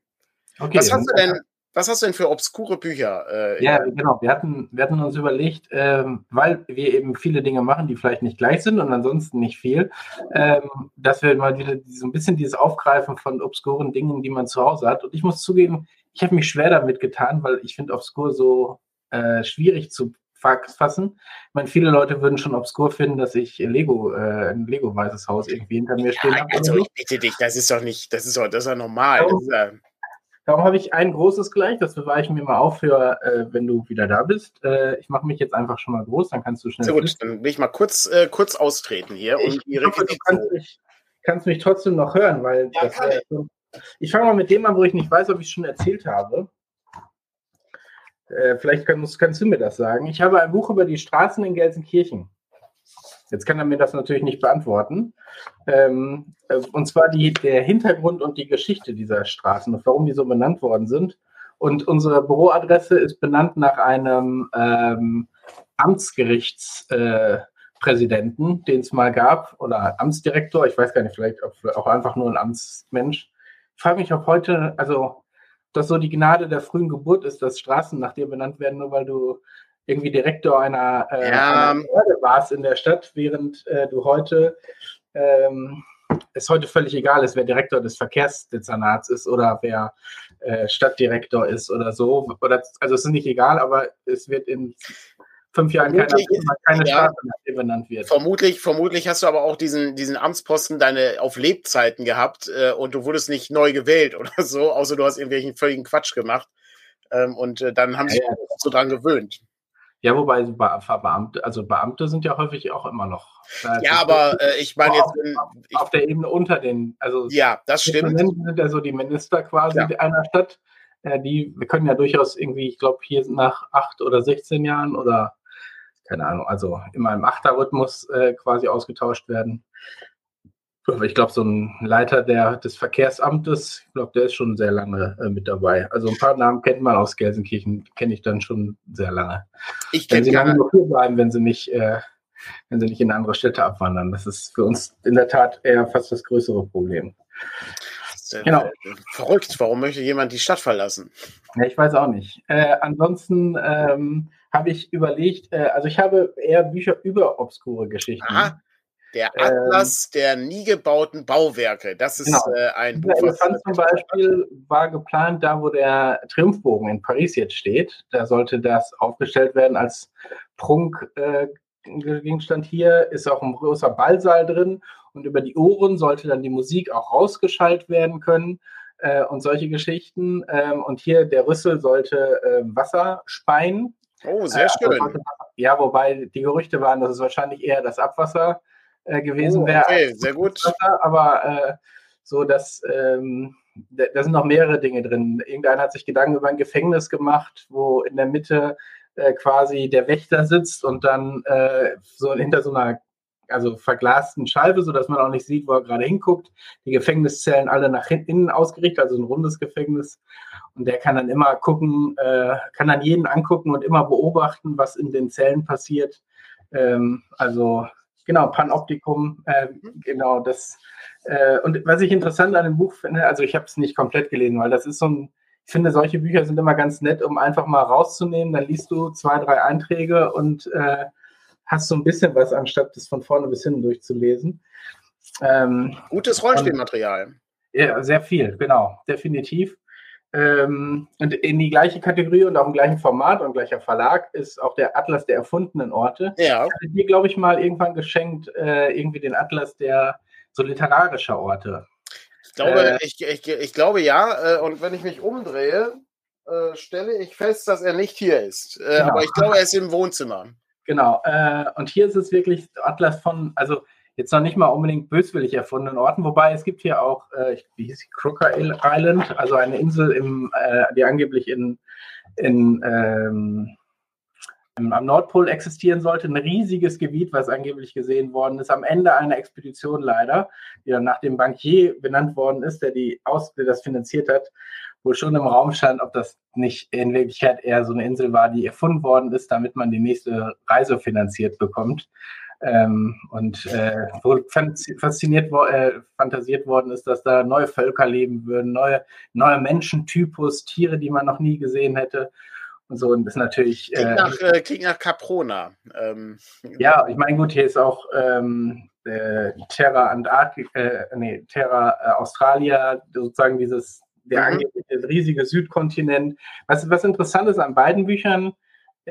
Okay, was hast du denn? Was hast du denn für obskure Bücher? Äh, ja, genau. Wir hatten, wir hatten uns überlegt, ähm, weil wir eben viele Dinge machen, die vielleicht nicht gleich sind und ansonsten nicht viel, ähm, dass wir mal wieder so ein bisschen dieses Aufgreifen von obskuren Dingen, die man zu Hause hat. Und ich muss zugeben, ich habe mich schwer damit getan, weil ich finde obskur so äh, schwierig zu fassen. Ich meine, viele Leute würden schon obskur finden, dass ich Lego, äh, ein Lego-weißes Haus irgendwie hinter mir ja, stehen habe. Also ich bitte dich, das ist doch nicht, das ist doch, das ist doch normal. Das ist ja Darum habe ich ein großes gleich, das bewahre ich mir mal auf für, äh, wenn du wieder da bist. Äh, ich mache mich jetzt einfach schon mal groß, dann kannst du schnell. Sehr gut, dann will ich mal kurz, äh, kurz austreten hier. Ich, und ich hoffe, du kannst mich, kannst mich, trotzdem noch hören, weil ja. So, ich fange mal mit dem an, wo ich nicht weiß, ob ich es schon erzählt habe. Äh, vielleicht kannst, kannst du mir das sagen. Ich habe ein Buch über die Straßen in Gelsenkirchen. Jetzt kann er mir das natürlich nicht beantworten. Ähm, äh, und zwar die, der Hintergrund und die Geschichte dieser Straßen und warum die so benannt worden sind. Und unsere Büroadresse ist benannt nach einem ähm, Amtsgerichtspräsidenten, äh, den es mal gab, oder Amtsdirektor, ich weiß gar nicht, vielleicht auch einfach nur ein Amtsmensch. Ich frage mich, ob heute, also das so die Gnade der frühen Geburt ist, dass Straßen nach dir benannt werden, nur weil du irgendwie Direktor einer, äh, ja. einer Behörde warst in der Stadt, während äh, du heute ähm, es heute völlig egal ist, wer Direktor des Verkehrsdezernats ist oder wer äh, Stadtdirektor ist oder so. Oder, also es ist nicht egal, aber es wird in fünf Jahren keine, keine ja, Straße mehr benannt wird. Vermutlich, vermutlich hast du aber auch diesen, diesen Amtsposten deine auf Lebzeiten gehabt äh, und du wurdest nicht neu gewählt oder so, außer du hast irgendwelchen völligen Quatsch gemacht. Ähm, und äh, dann haben ja, sich ja. so dran gewöhnt. Ja, wobei Beamte, also Beamte sind ja häufig auch immer noch. Ja, aber äh, ich meine jetzt. Auf, auf, der Ebene unter den, also ja, das stimmt. sind ja so die Minister quasi ja. einer Stadt. Äh, die wir können ja durchaus irgendwie, ich glaube, hier nach acht oder 16 Jahren oder keine Ahnung, also immer im Achterrhythmus äh, quasi ausgetauscht werden. Ich glaube, so ein Leiter der, des Verkehrsamtes, ich glaube, der ist schon sehr lange äh, mit dabei. Also ein paar Namen kennt man aus Gelsenkirchen, kenne ich dann schon sehr lange. Ich kenne sie lange nur hier bleiben, wenn sie nicht, äh, wenn sie nicht in andere Städte abwandern. Das ist für uns in der Tat eher fast das größere Problem. Genau. Verrückt, warum möchte jemand die Stadt verlassen? Ja, ich weiß auch nicht. Äh, ansonsten ähm, habe ich überlegt, äh, also ich habe eher Bücher über obskure Geschichten. Aha. Der Atlas ähm, der nie gebauten Bauwerke. Das ist genau. äh, ein Buch. Der Elefant zum Beispiel war geplant, da wo der Triumphbogen in Paris jetzt steht. Da sollte das aufgestellt werden als Prunkgegenstand. Äh, hier ist auch ein großer Ballsaal drin und über die Ohren sollte dann die Musik auch rausgeschaltet werden können äh, und solche Geschichten. Ähm, und hier der Rüssel sollte äh, Wasser speien. Oh, sehr äh, schön. ja, wobei die Gerüchte waren, dass es wahrscheinlich eher das Abwasser äh, gewesen oh, wäre. Okay, sehr gut. Aber äh, so, dass ähm, da, da, sind noch mehrere Dinge drin. Irgendeiner hat sich Gedanken über ein Gefängnis gemacht, wo in der Mitte äh, quasi der Wächter sitzt und dann äh, so hinter so einer also verglasten Scheibe, sodass man auch nicht sieht, wo er gerade hinguckt. Die Gefängniszellen alle nach innen ausgerichtet, also ein rundes Gefängnis. Und der kann dann immer gucken, äh, kann dann jeden angucken und immer beobachten, was in den Zellen passiert. Ähm, also Genau, Panoptikum, äh, genau das. Äh, und was ich interessant an dem Buch finde, also ich habe es nicht komplett gelesen, weil das ist so ein, ich finde, solche Bücher sind immer ganz nett, um einfach mal rauszunehmen. Dann liest du zwei, drei Einträge und äh, hast so ein bisschen was, anstatt das von vorne bis hinten durchzulesen. Ähm, Gutes Rollenspielmaterial. Ja, sehr viel, genau, definitiv. Ähm, und in die gleiche Kategorie und auch im gleichen Format und gleicher Verlag ist auch der Atlas der erfundenen Orte. Ja. Ich hatte dir, glaube ich, mal irgendwann geschenkt, äh, irgendwie den Atlas der so literarischer Orte. Ich glaube, äh, ich, ich, ich, glaube ja. Äh, und wenn ich mich umdrehe, äh, stelle ich fest, dass er nicht hier ist. Äh, genau. Aber ich glaube, er ist im Wohnzimmer. Genau. Äh, und hier ist es wirklich Atlas von, also jetzt noch nicht mal unbedingt böswillig erfundenen Orten, wobei es gibt hier auch, äh, wie hieß die, Crooker Island, also eine Insel, im, äh, die angeblich in, in ähm, am Nordpol existieren sollte, ein riesiges Gebiet, was angeblich gesehen worden ist, am Ende einer Expedition leider, die dann nach dem Bankier benannt worden ist, der, die Aus der das finanziert hat, wohl schon im Raum stand, ob das nicht in Wirklichkeit eher so eine Insel war, die erfunden worden ist, damit man die nächste Reise finanziert bekommt. Ähm, und äh, wo fasziniert äh, fantasiert worden ist, dass da neue Völker leben würden, neue, neue Menschentypus, Tiere, die man noch nie gesehen hätte. Und so, und das ist natürlich. Klingt, äh, nach, äh, klingt nach Caprona. Ähm, ja, ich meine, gut, hier ist auch ähm, äh, Terra Antarktika, äh, nee, Terra Australia, sozusagen dieses, der mhm. riesige Südkontinent. Was, was interessant ist an beiden Büchern,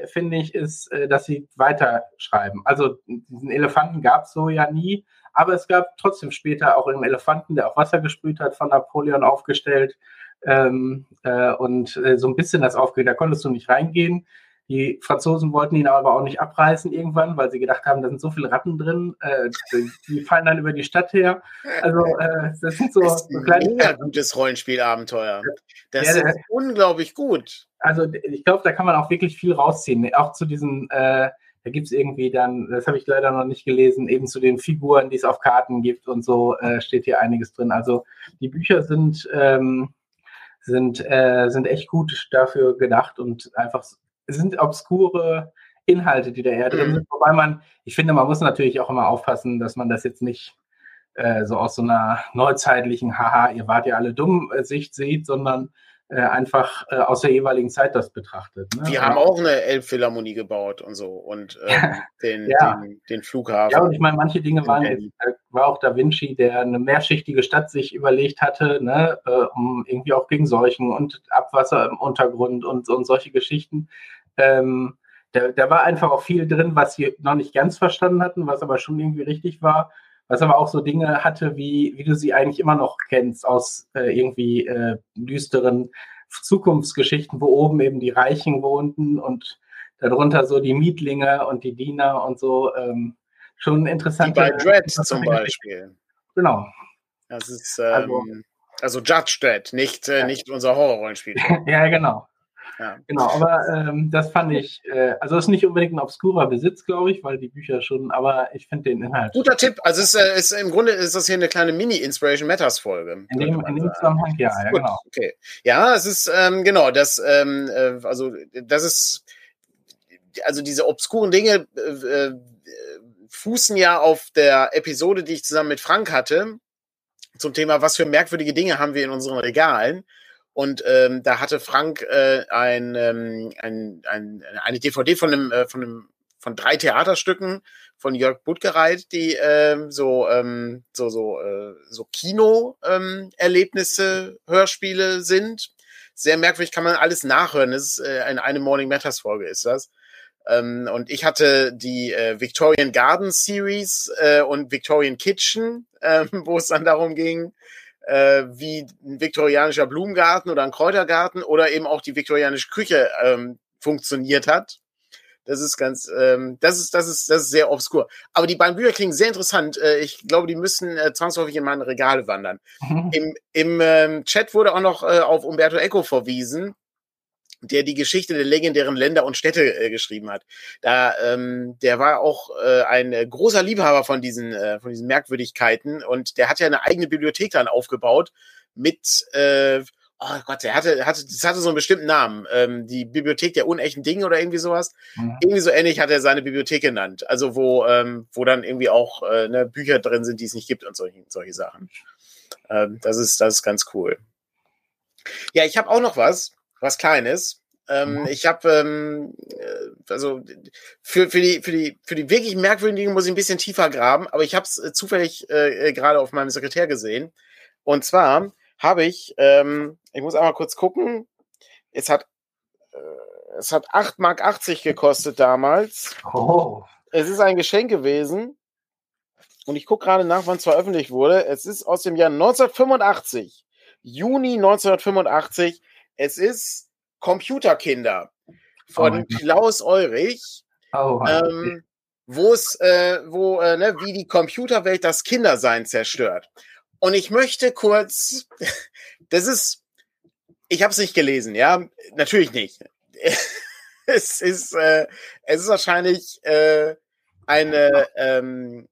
finde ich, ist, äh, dass sie weiterschreiben. Also diesen Elefanten gab es so ja nie, aber es gab trotzdem später auch einen Elefanten, der auf Wasser gesprüht hat, von Napoleon aufgestellt. Ähm, äh, und äh, so ein bisschen das aufgeregt, da konntest du nicht reingehen. Die Franzosen wollten ihn aber auch nicht abreißen irgendwann, weil sie gedacht haben, da sind so viele Ratten drin, äh, die fallen dann über die Stadt her. Also äh, das sind so, das so kleine. Ein gutes Rollenspielabenteuer. Das ja, ist unglaublich gut. Also ich glaube, da kann man auch wirklich viel rausziehen. Auch zu diesen, äh, da gibt es irgendwie dann, das habe ich leider noch nicht gelesen, eben zu den Figuren, die es auf Karten gibt und so äh, steht hier einiges drin. Also die Bücher sind ähm, sind, äh, sind echt gut dafür gedacht und einfach sind obskure Inhalte, die da eher drin mhm. sind. Wobei man, ich finde, man muss natürlich auch immer aufpassen, dass man das jetzt nicht äh, so aus so einer neuzeitlichen, haha, ihr wart ja alle dumm, äh, Sicht sieht, sondern einfach äh, aus der jeweiligen Zeit das betrachtet. Ne? Wir haben auch eine Elbphilharmonie gebaut und so und ähm, den, ja. den, den, Flughafen. Ja, und ich meine, manche Dinge waren, jetzt, war auch Da Vinci, der eine mehrschichtige Stadt sich überlegt hatte, ne, äh, um irgendwie auch gegen Seuchen und Abwasser im Untergrund und, und solche Geschichten. Ähm, da, da war einfach auch viel drin, was sie noch nicht ganz verstanden hatten, was aber schon irgendwie richtig war was aber auch so Dinge hatte, wie, wie du sie eigentlich immer noch kennst aus äh, irgendwie äh, düsteren Zukunftsgeschichten, wo oben eben die Reichen wohnten und darunter so die Mietlinge und die Diener und so. Ähm, schon interessant. Wie bei Dread zum Beispiel. Genau. Das ist ähm, also, also, Judge Dread, nicht, äh, nicht unser Horrorrollenspiel. ja, genau. Ja. Genau, aber ähm, das fand ich, äh, also ist nicht unbedingt ein obskurer Besitz, glaube ich, weil die Bücher schon, aber ich finde den Inhalt. Guter Tipp, also ist, äh, ist, im Grunde ist das hier eine kleine Mini-Inspiration Matters Folge. In dem, in dem Zusammenhang, ja, ja, genau. Okay. Ja, es ist, ähm, genau, das, ähm, äh, also das ist, also diese obskuren Dinge äh, äh, fußen ja auf der Episode, die ich zusammen mit Frank hatte, zum Thema, was für merkwürdige Dinge haben wir in unseren Regalen. Und ähm, da hatte Frank äh, ein, ähm, ein, ein, eine DVD von einem, äh, von einem von drei Theaterstücken von Jörg Buttgereit, die ähm, so ähm, so so äh, so Kino-Erlebnisse, ähm, Hörspiele sind. Sehr merkwürdig, kann man alles nachhören. Das ist äh, eine, eine Morning Matters Folge ist das. Ähm, und ich hatte die äh, Victorian Garden Series äh, und Victorian Kitchen, äh, wo es dann darum ging, äh, wie ein viktorianischer Blumengarten oder ein Kräutergarten oder eben auch die viktorianische Küche ähm, funktioniert hat. Das ist ganz, ähm, das ist, das ist, das ist sehr obskur. Aber die beiden Bücher klingen sehr interessant. Äh, ich glaube, die müssen äh, zwangsläufig in meine Regale wandern. Mhm. Im, im ähm, Chat wurde auch noch äh, auf Umberto Eco verwiesen der die Geschichte der legendären Länder und Städte äh, geschrieben hat. Da, ähm, der war auch äh, ein äh, großer Liebhaber von diesen, äh, von diesen Merkwürdigkeiten und der hat ja eine eigene Bibliothek dann aufgebaut mit, äh, oh Gott, der hatte, hatte, das hatte so einen bestimmten Namen, ähm, die Bibliothek der unechten Dinge oder irgendwie sowas. Mhm. Irgendwie so ähnlich hat er seine Bibliothek genannt. Also wo, ähm, wo dann irgendwie auch äh, ne, Bücher drin sind, die es nicht gibt und solche, solche Sachen. Ähm, das ist, das ist ganz cool. Ja, ich habe auch noch was was Kleines. Ähm, mhm. Ich habe ähm, äh, also für, für die für die für die wirklich merkwürdigen muss ich ein bisschen tiefer graben, aber ich habe es äh, zufällig äh, äh, gerade auf meinem Sekretär gesehen. Und zwar habe ich, ähm, ich muss einmal kurz gucken. Es hat äh, es hat 8,80 Mark gekostet damals. Oh. Es ist ein Geschenk gewesen. Und ich gucke gerade nach, wann es veröffentlicht wurde. Es ist aus dem Jahr 1985. Juni 1985 es ist Computerkinder von oh Klaus Eurich. Oh, ähm, wo es, äh, wo, äh, ne, wie die Computerwelt das Kindersein zerstört. Und ich möchte kurz, das ist, ich habe es nicht gelesen, ja, natürlich nicht. es ist, äh, es ist wahrscheinlich äh, eine ähm,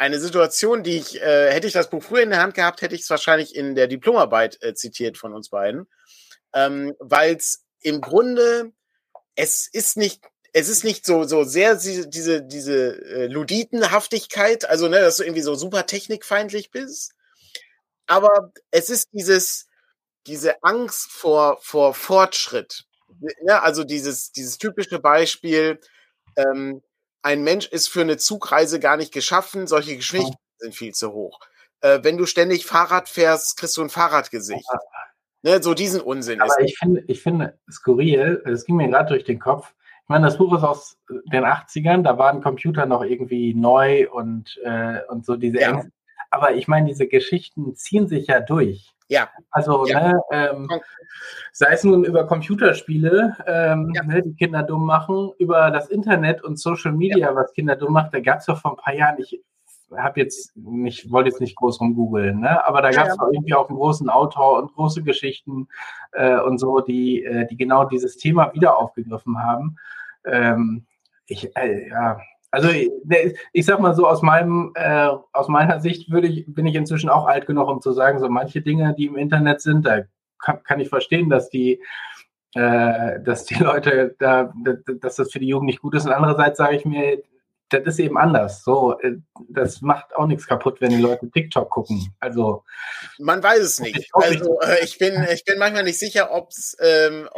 eine Situation, die ich äh, hätte ich das Buch früher in der Hand gehabt, hätte ich es wahrscheinlich in der Diplomarbeit äh, zitiert von uns beiden ähm, weil es im Grunde, es ist nicht es ist nicht so so sehr diese diese äh, Luditenhaftigkeit, also ne, dass du irgendwie so super technikfeindlich bist, aber es ist dieses diese Angst vor vor Fortschritt. Ja, also dieses dieses typische Beispiel, ähm, ein Mensch ist für eine Zugreise gar nicht geschaffen, solche Geschwindigkeiten sind viel zu hoch. Äh, wenn du ständig Fahrrad fährst, kriegst du ein Fahrradgesicht. Ne, so diesen Unsinn. Aber ich finde, ich finde skurril, es ging mir gerade durch den Kopf. Ich meine, das Buch ist aus den 80ern, da waren Computer noch irgendwie neu und, äh, und so diese ja. Ängste. Aber ich meine, diese Geschichten ziehen sich ja durch. Ja. Also, ja. Ne, ähm, sei es nun über Computerspiele, ähm, ja. ne, die Kinder dumm machen, über das Internet und Social Media, ja. was Kinder dumm macht, da gab es doch vor ein paar Jahren, ich habe jetzt nicht, wollte jetzt nicht groß rumgoogeln, ne? aber da gab es ja. irgendwie auch einen großen Autor und große Geschichten äh, und so, die, äh, die genau dieses Thema wieder aufgegriffen haben. Ähm, ich, äh, ja, also ne, ich sag mal so, aus meinem, äh, aus meiner Sicht würde ich, bin ich inzwischen auch alt genug, um zu sagen, so manche Dinge, die im Internet sind, da kann, kann ich verstehen, dass die, äh, dass die Leute da, dass das für die Jugend nicht gut ist. Und andererseits sage ich mir, das ist eben anders. So, äh, das macht auch nichts kaputt, wenn die Leute TikTok gucken. Also man weiß es nicht. Also äh, ich bin, ich bin manchmal nicht sicher, ob es ähm,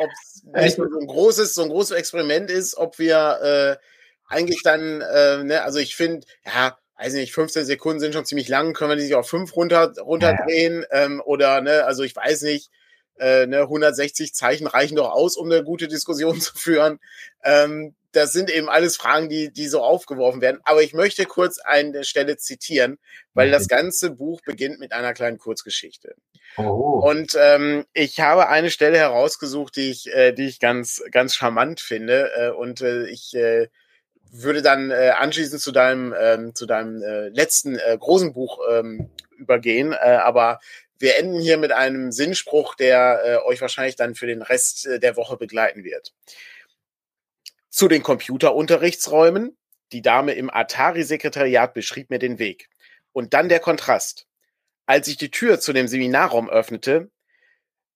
nicht so ein großes, so ein großes Experiment ist, ob wir äh, eigentlich dann, äh, ne, also ich finde, ja, weiß nicht, 15 Sekunden sind schon ziemlich lang, können wir die sich auf fünf runter runterdrehen ja. ähm, oder ne, also ich weiß nicht. Äh, ne, 160 Zeichen reichen doch aus, um eine gute Diskussion zu führen. Ähm, das sind eben alles Fragen, die, die so aufgeworfen werden. Aber ich möchte kurz eine Stelle zitieren, weil das ganze Buch beginnt mit einer kleinen Kurzgeschichte. Oh. Und ähm, ich habe eine Stelle herausgesucht, die ich, äh, die ich ganz, ganz charmant finde. Äh, und äh, ich äh, würde dann äh, anschließend zu deinem, ähm, zu deinem äh, letzten äh, großen Buch ähm, übergehen. Äh, aber wir enden hier mit einem Sinnspruch, der äh, euch wahrscheinlich dann für den Rest äh, der Woche begleiten wird zu den Computerunterrichtsräumen. Die Dame im Atari-Sekretariat beschrieb mir den Weg. Und dann der Kontrast. Als ich die Tür zu dem Seminarraum öffnete,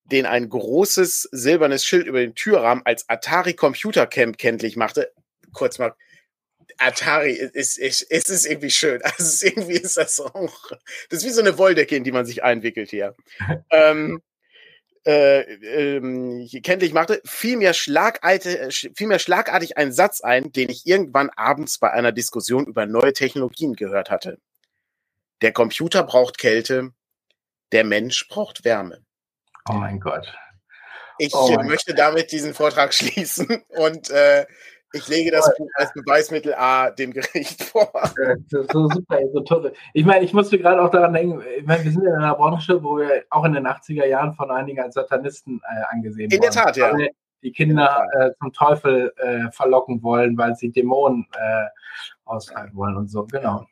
den ein großes silbernes Schild über den Türrahmen als Atari Computer Camp kenntlich machte, kurz mal, Atari ist, ist, ist, ist irgendwie schön. Also irgendwie ist das auch, das ist wie so eine Wolldecke, in die man sich einwickelt hier. ähm, äh, ähm, kenntlich machte, fiel mir, schlagartig, fiel mir schlagartig ein Satz ein, den ich irgendwann abends bei einer Diskussion über neue Technologien gehört hatte. Der Computer braucht Kälte, der Mensch braucht Wärme. Oh mein Gott. Ich oh möchte Gott. damit diesen Vortrag schließen und äh, ich lege das Buch als Beweismittel A dem Gericht vor. So super, so toll. Ich meine, ich musste gerade auch daran denken, ich meine, wir sind in einer Branche, wo wir auch in den 80er Jahren von einigen als Satanisten äh, angesehen in wurden. In der Tat, ja. Die Kinder äh, zum Teufel äh, verlocken wollen, weil sie Dämonen äh, austreiben wollen und so, genau.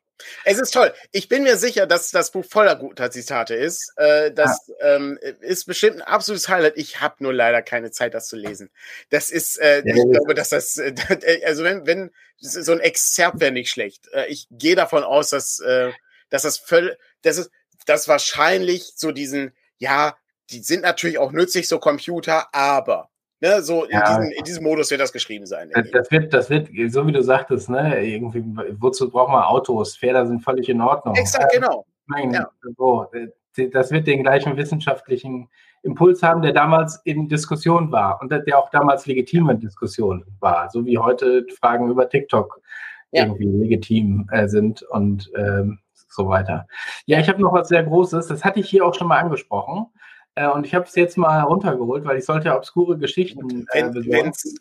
Es ist toll. Ich bin mir sicher, dass das Buch voller guter Zitate ist. Äh, das ja. ähm, ist bestimmt ein absolutes Highlight. Ich habe nur leider keine Zeit, das zu lesen. Das ist, äh, ich ja. glaube, dass das, äh, also wenn, wenn so ein Exzerpt wäre nicht schlecht. Ich gehe davon aus, dass, dass das völlig, das ist, das wahrscheinlich so diesen, ja, die sind natürlich auch nützlich, so Computer, aber Ne, so ja. in, diesem, in, diesem, Modus wird das geschrieben sein. Das wird, das wird, so wie du sagtest, ne, irgendwie, wozu braucht man Autos? Pferde sind völlig in Ordnung. Exakt, genau. Mein, ja. so, das wird den gleichen wissenschaftlichen Impuls haben, der damals in Diskussion war und der auch damals legitim in Diskussion war, so wie heute Fragen über TikTok ja. irgendwie legitim äh, sind und ähm, so weiter. Ja, ich habe noch was sehr Großes, das hatte ich hier auch schon mal angesprochen. Äh, und ich habe es jetzt mal runtergeholt, weil ich sollte ja obskure Geschichten. Äh,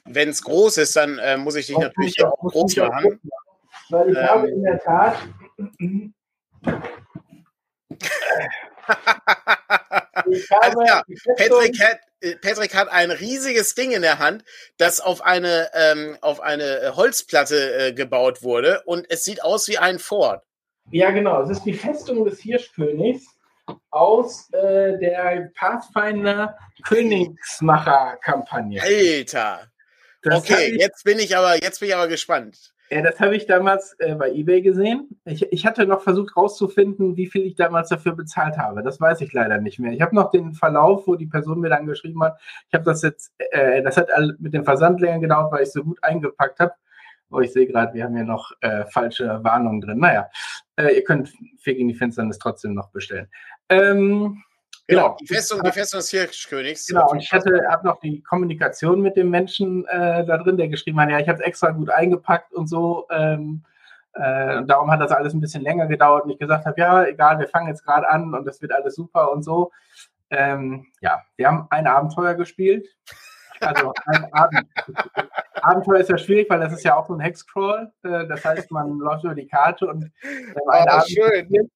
Wenn es groß ist, dann äh, muss ich dich das natürlich ich auch, groß machen. Weil ich ähm. habe in der Tat. also, Patrick, hat, äh, Patrick hat ein riesiges Ding in der Hand, das auf eine, ähm, auf eine äh, Holzplatte äh, gebaut wurde und es sieht aus wie ein Fort. Ja, genau. Es ist die Festung des Hirschkönigs aus äh, der Pathfinder Königsmacher-Kampagne. Alter! Das okay, ich, jetzt bin ich aber, jetzt bin ich aber gespannt. Ja, das habe ich damals äh, bei eBay gesehen. Ich, ich hatte noch versucht rauszufinden, wie viel ich damals dafür bezahlt habe. Das weiß ich leider nicht mehr. Ich habe noch den Verlauf, wo die Person mir dann geschrieben hat. Ich habe das jetzt, äh, das hat mit den Versandlängen gedauert, weil ich so gut eingepackt habe. Oh, ich sehe gerade, wir haben hier noch äh, falsche Warnungen drin. Naja, äh, ihr könnt Feg in die Finsternis trotzdem noch bestellen. Ähm, genau, genau, die Festung, die Festung des Hirschkönigs. Genau, und ich hatte hab noch die Kommunikation mit dem Menschen äh, da drin, der geschrieben hat, ja, ich habe es extra gut eingepackt und so. Ähm, äh, und darum hat das alles ein bisschen länger gedauert und ich gesagt habe, ja, egal, wir fangen jetzt gerade an und das wird alles super und so. Ähm, ja, wir haben ein Abenteuer gespielt. Also ein Abend. Abenteuer ist ja schwierig, weil das ist ja auch so ein Hexcrawl. Äh, das heißt, man läuft über die Karte und äh, oh, schön.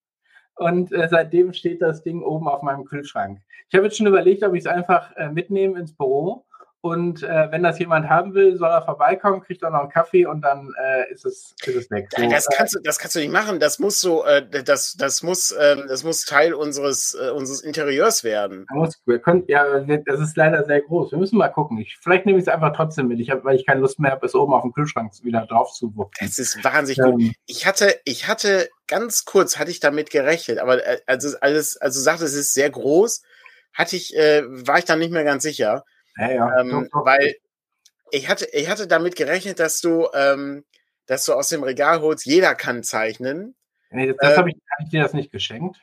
Und äh, seitdem steht das Ding oben auf meinem Kühlschrank. Ich habe jetzt schon überlegt, ob ich es einfach äh, mitnehme ins Büro und äh, wenn das jemand haben will, soll er vorbeikommen, kriegt auch noch einen Kaffee und dann äh, ist, es, ist es weg. Das, kannst du, das kannst du nicht machen. Das muss so, äh, das, das, muss, äh, das muss Teil unseres, äh, unseres Interieurs werden. Muss, wir können, ja, das ist leider sehr groß. Wir müssen mal gucken. Ich, vielleicht nehme ich es einfach trotzdem mit, ich hab, weil ich keine Lust mehr habe, es oben auf dem Kühlschrank wieder drauf zu wuppen. Das ist wahnsinnig ähm, gut. Ich hatte, ich hatte ganz kurz, hatte ich damit gerechnet, aber äh, also alles, also sagte, es ist sehr groß, hatte ich, äh, war ich dann nicht mehr ganz sicher. Ja, ja. Ähm, weil ich hatte, ich hatte damit gerechnet, dass du, ähm, dass du aus dem Regal holst, jeder kann zeichnen. Nee, das, das äh, habe ich, ich dir das nicht geschenkt.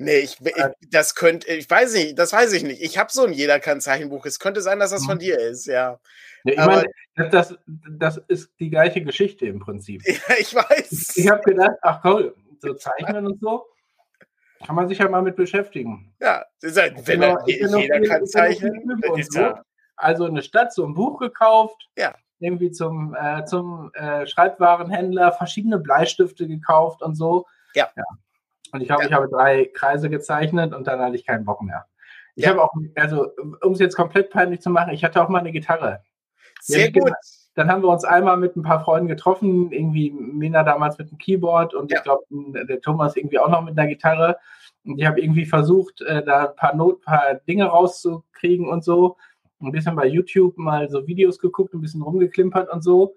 Nee, ich, ich, äh. das könnte, ich weiß nicht, das weiß ich nicht. Ich habe so ein Jeder kann Zeichenbuch. Es könnte sein, dass das von mhm. dir ist, ja. ja ich meine, das, das ist die gleiche Geschichte im Prinzip. Ja, ich weiß. Ich, ich habe gedacht, ach komm, so zeichnen und so. Kann man sich ja mal mit beschäftigen. Ja, halt, wenn genau, jeder kann zeichnen, ist so. Also eine Stadt so ein Buch gekauft. Ja. Irgendwie zum, äh, zum äh, Schreibwarenhändler verschiedene Bleistifte gekauft und so. Ja. ja. Und ich glaube, ja. ich habe drei Kreise gezeichnet und dann hatte ich keinen Bock mehr. Ich ja. habe auch, also um es jetzt komplett peinlich zu machen, ich hatte auch mal eine Gitarre. Sehr gut. Dann haben wir uns einmal mit ein paar Freunden getroffen, irgendwie Mina damals mit dem Keyboard und ja. ich glaube, der Thomas irgendwie auch noch mit einer Gitarre. Und ich habe irgendwie versucht, äh, da ein paar Not, paar Dinge rauszukriegen und so ein bisschen bei YouTube mal so Videos geguckt, ein bisschen rumgeklimpert und so.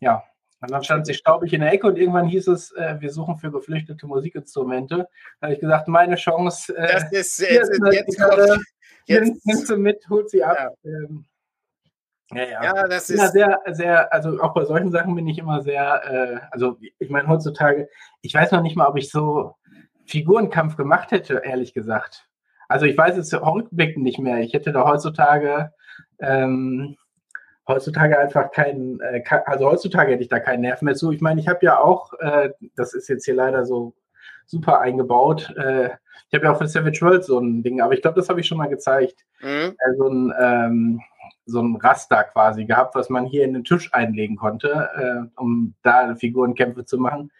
Ja, und dann stand sie staubig in der Ecke und irgendwann hieß es, äh, wir suchen für geflüchtete Musikinstrumente. Da habe ich gesagt, meine Chance. Äh, das ist jetzt, ist jetzt, kommt, jetzt. Nimm sie mit, holt sie ab. Ja. Ähm, ja, ja. ja, das ist ja sehr, sehr, also auch bei solchen Sachen bin ich immer sehr, äh, also ich meine heutzutage, ich weiß noch nicht mal, ob ich so Figurenkampf gemacht hätte, ehrlich gesagt. Also ich weiß es rückblickend nicht mehr. Ich hätte da heutzutage ähm, heutzutage einfach keinen, äh, also heutzutage hätte ich da keinen Nerv mehr zu. Ich meine, ich habe ja auch, äh, das ist jetzt hier leider so super eingebaut. Äh, ich habe ja auch für Savage World so ein Ding, aber ich glaube, das habe ich schon mal gezeigt. Mhm. Äh, so, ein, ähm, so ein Raster quasi gehabt, was man hier in den Tisch einlegen konnte, äh, um da Figurenkämpfe zu machen.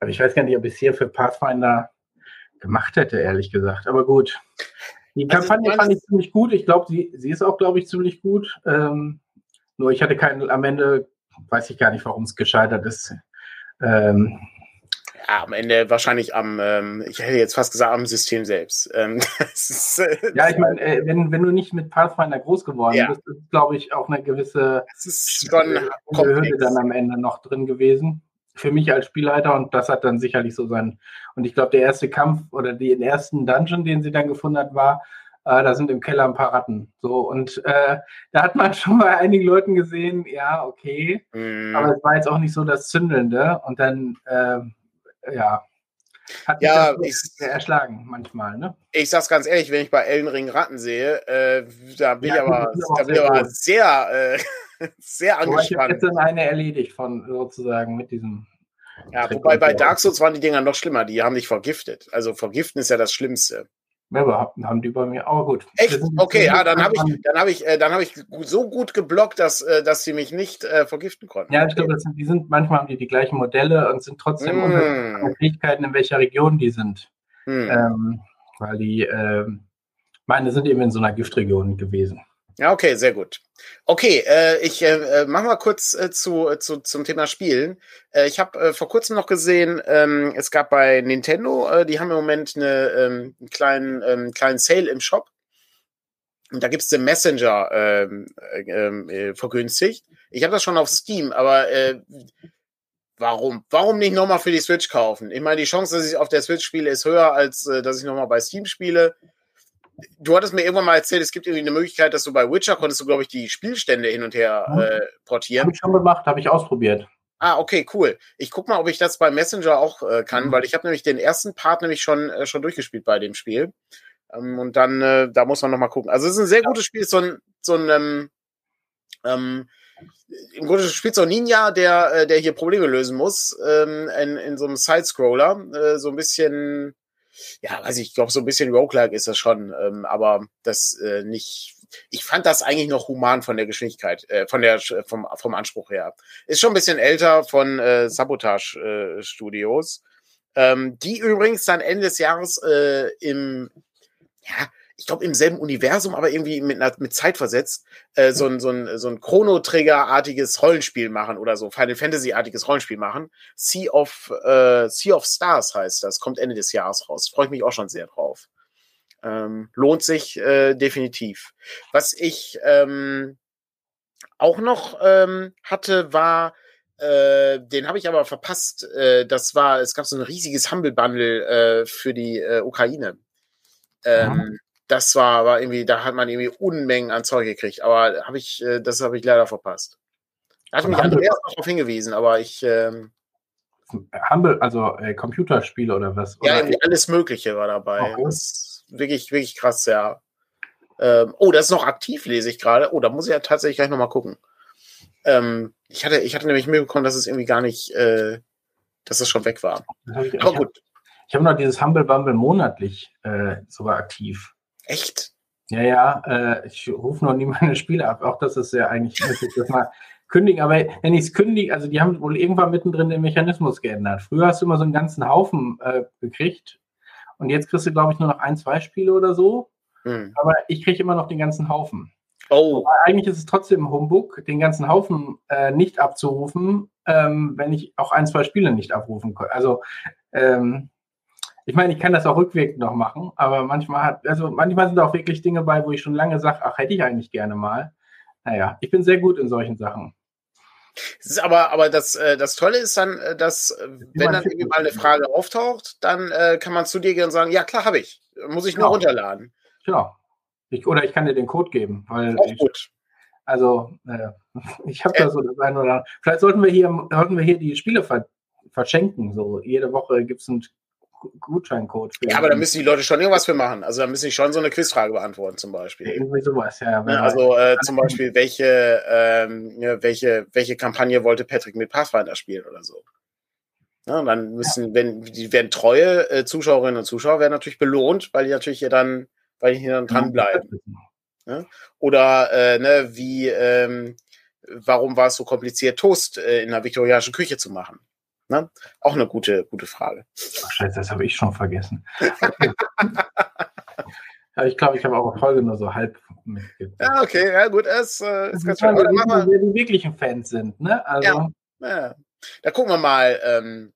Aber ich weiß gar nicht, ob ich es hier für Pathfinder gemacht hätte, ehrlich gesagt. Aber gut. Die also Kampagne fand ich ziemlich gut. Ich glaube, sie, sie ist auch, glaube ich, ziemlich gut. Ähm, nur ich hatte keinen, am Ende weiß ich gar nicht, warum es gescheitert ist. Ähm, ja, am Ende wahrscheinlich am, ähm, ich hätte jetzt fast gesagt, am System selbst. Ähm, ist, äh, ja, ich meine, äh, wenn, wenn du nicht mit Pathfinder groß geworden ja. bist, ist, glaube ich, auch eine gewisse Hürde dann am Ende noch drin gewesen für mich als Spielleiter und das hat dann sicherlich so sein. Und ich glaube, der erste Kampf oder den ersten Dungeon, den sie dann gefunden hat, war, äh, da sind im Keller ein paar Ratten. So, und äh, da hat man schon bei einigen Leuten gesehen, ja, okay, mm. aber es war jetzt auch nicht so das Zündelnde. Und dann, äh, ja, hat mich ja, das ich, erschlagen manchmal, ne? Ich sag's ganz ehrlich, wenn ich bei Ellenring Ratten sehe, äh, da bin ja, ich aber, da bin sehr, aber sehr, äh, sehr angespannt. Ich habe eine erledigt von sozusagen mit diesem. Ja, wobei bei Dark Souls waren die Dinger noch schlimmer, die haben dich vergiftet. Also vergiften ist ja das Schlimmste. Ja, aber haben die bei mir, aber gut. Echt? Okay, ja, dann habe ich, dann habe ich, äh, dann habe ich so gut geblockt, dass, äh, dass sie mich nicht äh, vergiften konnten. Ja, ich glaube, die sind manchmal haben die die gleichen Modelle und sind trotzdem mm. Fähigkeiten, in welcher Region die sind. Mm. Ähm, weil die, äh, meine sind eben in so einer Giftregion gewesen. Ja, okay, sehr gut. Okay, äh, ich äh, äh mach mal kurz äh, zu, äh, zu, zum Thema Spielen. Äh, ich habe äh, vor kurzem noch gesehen, ähm, es gab bei Nintendo, äh, die haben im Moment eine, ähm, einen kleinen, ähm, kleinen Sale im Shop. Und da gibt's den Messenger ähm, äh, äh, vergünstigt. Ich habe das schon auf Steam, aber äh, warum? Warum nicht nochmal für die Switch kaufen? Ich meine, die Chance, dass ich auf der Switch spiele, ist höher, als äh, dass ich nochmal bei Steam spiele du hattest mir irgendwann mal erzählt, es gibt irgendwie eine Möglichkeit, dass du bei Witcher konntest du, glaube ich, die Spielstände hin und her äh, portieren. Habe ich schon gemacht, habe ich ausprobiert. Ah, okay, cool. Ich guck mal, ob ich das bei Messenger auch äh, kann, mhm. weil ich habe nämlich den ersten Part nämlich schon, äh, schon durchgespielt bei dem Spiel. Ähm, und dann, äh, da muss man nochmal gucken. Also es ist ein sehr gutes Spiel, so ein, so ein ähm, ähm, im Grunde spielt so ein Ninja, der, äh, der hier Probleme lösen muss, ähm, in, in so einem Sidescroller. Äh, so ein bisschen ja, weiß ich, ich glaube, so ein bisschen Roguelike ist das schon, ähm, aber das äh, nicht. Ich fand das eigentlich noch human von der Geschwindigkeit, äh, von der vom, vom Anspruch her. Ist schon ein bisschen älter von äh, Sabotage äh, Studios. Ähm, die übrigens dann Ende des Jahres äh, im, ja, ich glaube im selben Universum, aber irgendwie mit, mit Zeit versetzt, äh, so ein, so ein, so ein Chrono-Trigger-artiges Rollenspiel machen oder so, Final Fantasy-artiges Rollenspiel machen. Sea of, äh, sea of Stars heißt das, kommt Ende des Jahres raus. Freue ich mich auch schon sehr drauf. Ähm, lohnt sich äh, definitiv. Was ich ähm, auch noch ähm, hatte, war, äh, den habe ich aber verpasst. Äh, das war, es gab so ein riesiges Humble Bundle äh, für die äh, Ukraine. Ähm. Das war, war irgendwie, da hat man irgendwie Unmengen an Zeug gekriegt, aber habe ich, äh, das habe ich leider verpasst. Da hat mich Andreas noch darauf hingewiesen, aber ich. Ähm, Humble, also äh, Computerspiele oder was? Ja, irgendwie alles Mögliche war dabei. Okay. Das ist wirklich, wirklich krass, ja. Ähm, oh, das ist noch aktiv, lese ich gerade. Oh, da muss ich ja tatsächlich gleich nochmal gucken. Ähm, ich, hatte, ich hatte nämlich mitbekommen, dass es irgendwie gar nicht, äh, dass es schon weg war. Ich, Aber gut. Ich habe noch dieses Humble Bumble monatlich äh, sogar aktiv. Echt? Ja, ja, äh, ich rufe noch nie meine Spiele ab. Auch das ist ja eigentlich, das mal kündigen. Aber wenn ich es kündige, also die haben wohl irgendwann mittendrin den Mechanismus geändert. Früher hast du immer so einen ganzen Haufen äh, gekriegt. Und jetzt kriegst du, glaube ich, nur noch ein, zwei Spiele oder so. Mhm. Aber ich kriege immer noch den ganzen Haufen. Oh. Aber eigentlich ist es trotzdem Humbug, den ganzen Haufen äh, nicht abzurufen, ähm, wenn ich auch ein, zwei Spiele nicht abrufen kann. Also ähm, ich meine, ich kann das auch rückwirkend noch machen, aber manchmal hat, also manchmal sind auch wirklich Dinge bei, wo ich schon lange sage, ach, hätte ich eigentlich gerne mal. Naja, ich bin sehr gut in solchen Sachen. Es ist aber, aber das, äh, das Tolle ist dann, äh, dass, äh, wenn dann irgendwie mal eine Frage auftaucht, dann äh, kann man zu dir gehen und sagen, ja klar, habe ich. Muss ich nur genau. runterladen. Genau. Ich, oder ich kann dir den Code geben, weil Auch ich, gut. Also, ich habe da so das eine oder Vielleicht sollten wir hier, sollten wir hier die Spiele ver verschenken. So jede Woche gibt es einen Gutscheincode. ja, aber da müssen die Leute schon irgendwas für machen. Also da müssen die schon so eine Quizfrage beantworten, zum Beispiel. Irgendwie sowas, ja. ja also äh, zum Beispiel, welche, ähm, welche, welche Kampagne wollte Patrick mit Pathfinder spielen oder so. Ja, und dann müssen, wenn, die werden treue äh, Zuschauerinnen und Zuschauer werden natürlich belohnt, weil die natürlich hier dann weil die hier dann dranbleiben. Ja? Oder äh, ne, wie, ähm, warum war es so kompliziert, Toast äh, in der viktorianischen Küche zu machen? Ne? Auch eine gute, gute Frage. Ach, Scheiße, das habe ich schon vergessen. ja, ich glaube, ich habe auch Folge nur so halb mitgegeben. Ja, okay, ja gut, es äh, ist ganz schön. Wer die wirklichen Fans sind, ne? Also, ja, ja. Da gucken wir mal, ähm,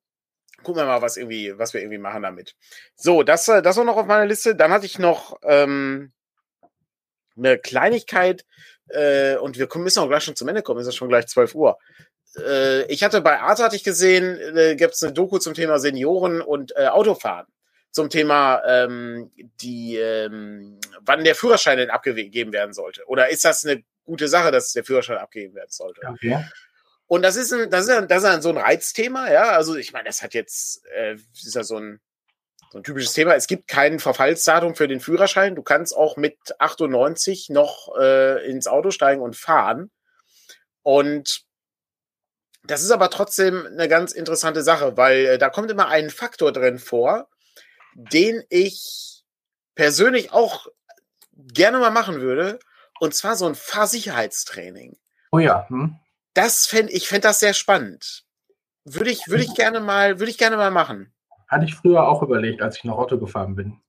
gucken wir mal, was irgendwie, was wir irgendwie machen damit. So, das, äh, das war noch auf meiner Liste. Dann hatte ich noch ähm, eine Kleinigkeit äh, und wir müssen auch gleich schon zum Ende kommen. Es ist schon gleich 12 Uhr. Äh, ich hatte bei Art hatte ich gesehen, äh, gibt es eine Doku zum Thema Senioren und äh, Autofahren. Zum Thema, ähm, die, ähm, wann der Führerschein denn abgegeben werden sollte. Oder ist das eine gute Sache, dass der Führerschein abgegeben werden sollte? Okay. Und das ist, ein, das ist, ein, das ist ein, so ein Reizthema, ja. Also ich meine, das hat jetzt, äh, ist ja so ein, so ein typisches Thema. Es gibt kein Verfallsdatum für den Führerschein. Du kannst auch mit 98 noch äh, ins Auto steigen und fahren. Und das ist aber trotzdem eine ganz interessante Sache, weil äh, da kommt immer ein Faktor drin vor, den ich persönlich auch gerne mal machen würde. Und zwar so ein Fahrsicherheitstraining. Oh ja. Hm das fände ich fände das sehr spannend. Würde ich, würde ich gerne mal, würde ich gerne mal machen. Hatte ich früher auch überlegt, als ich noch Auto gefahren bin.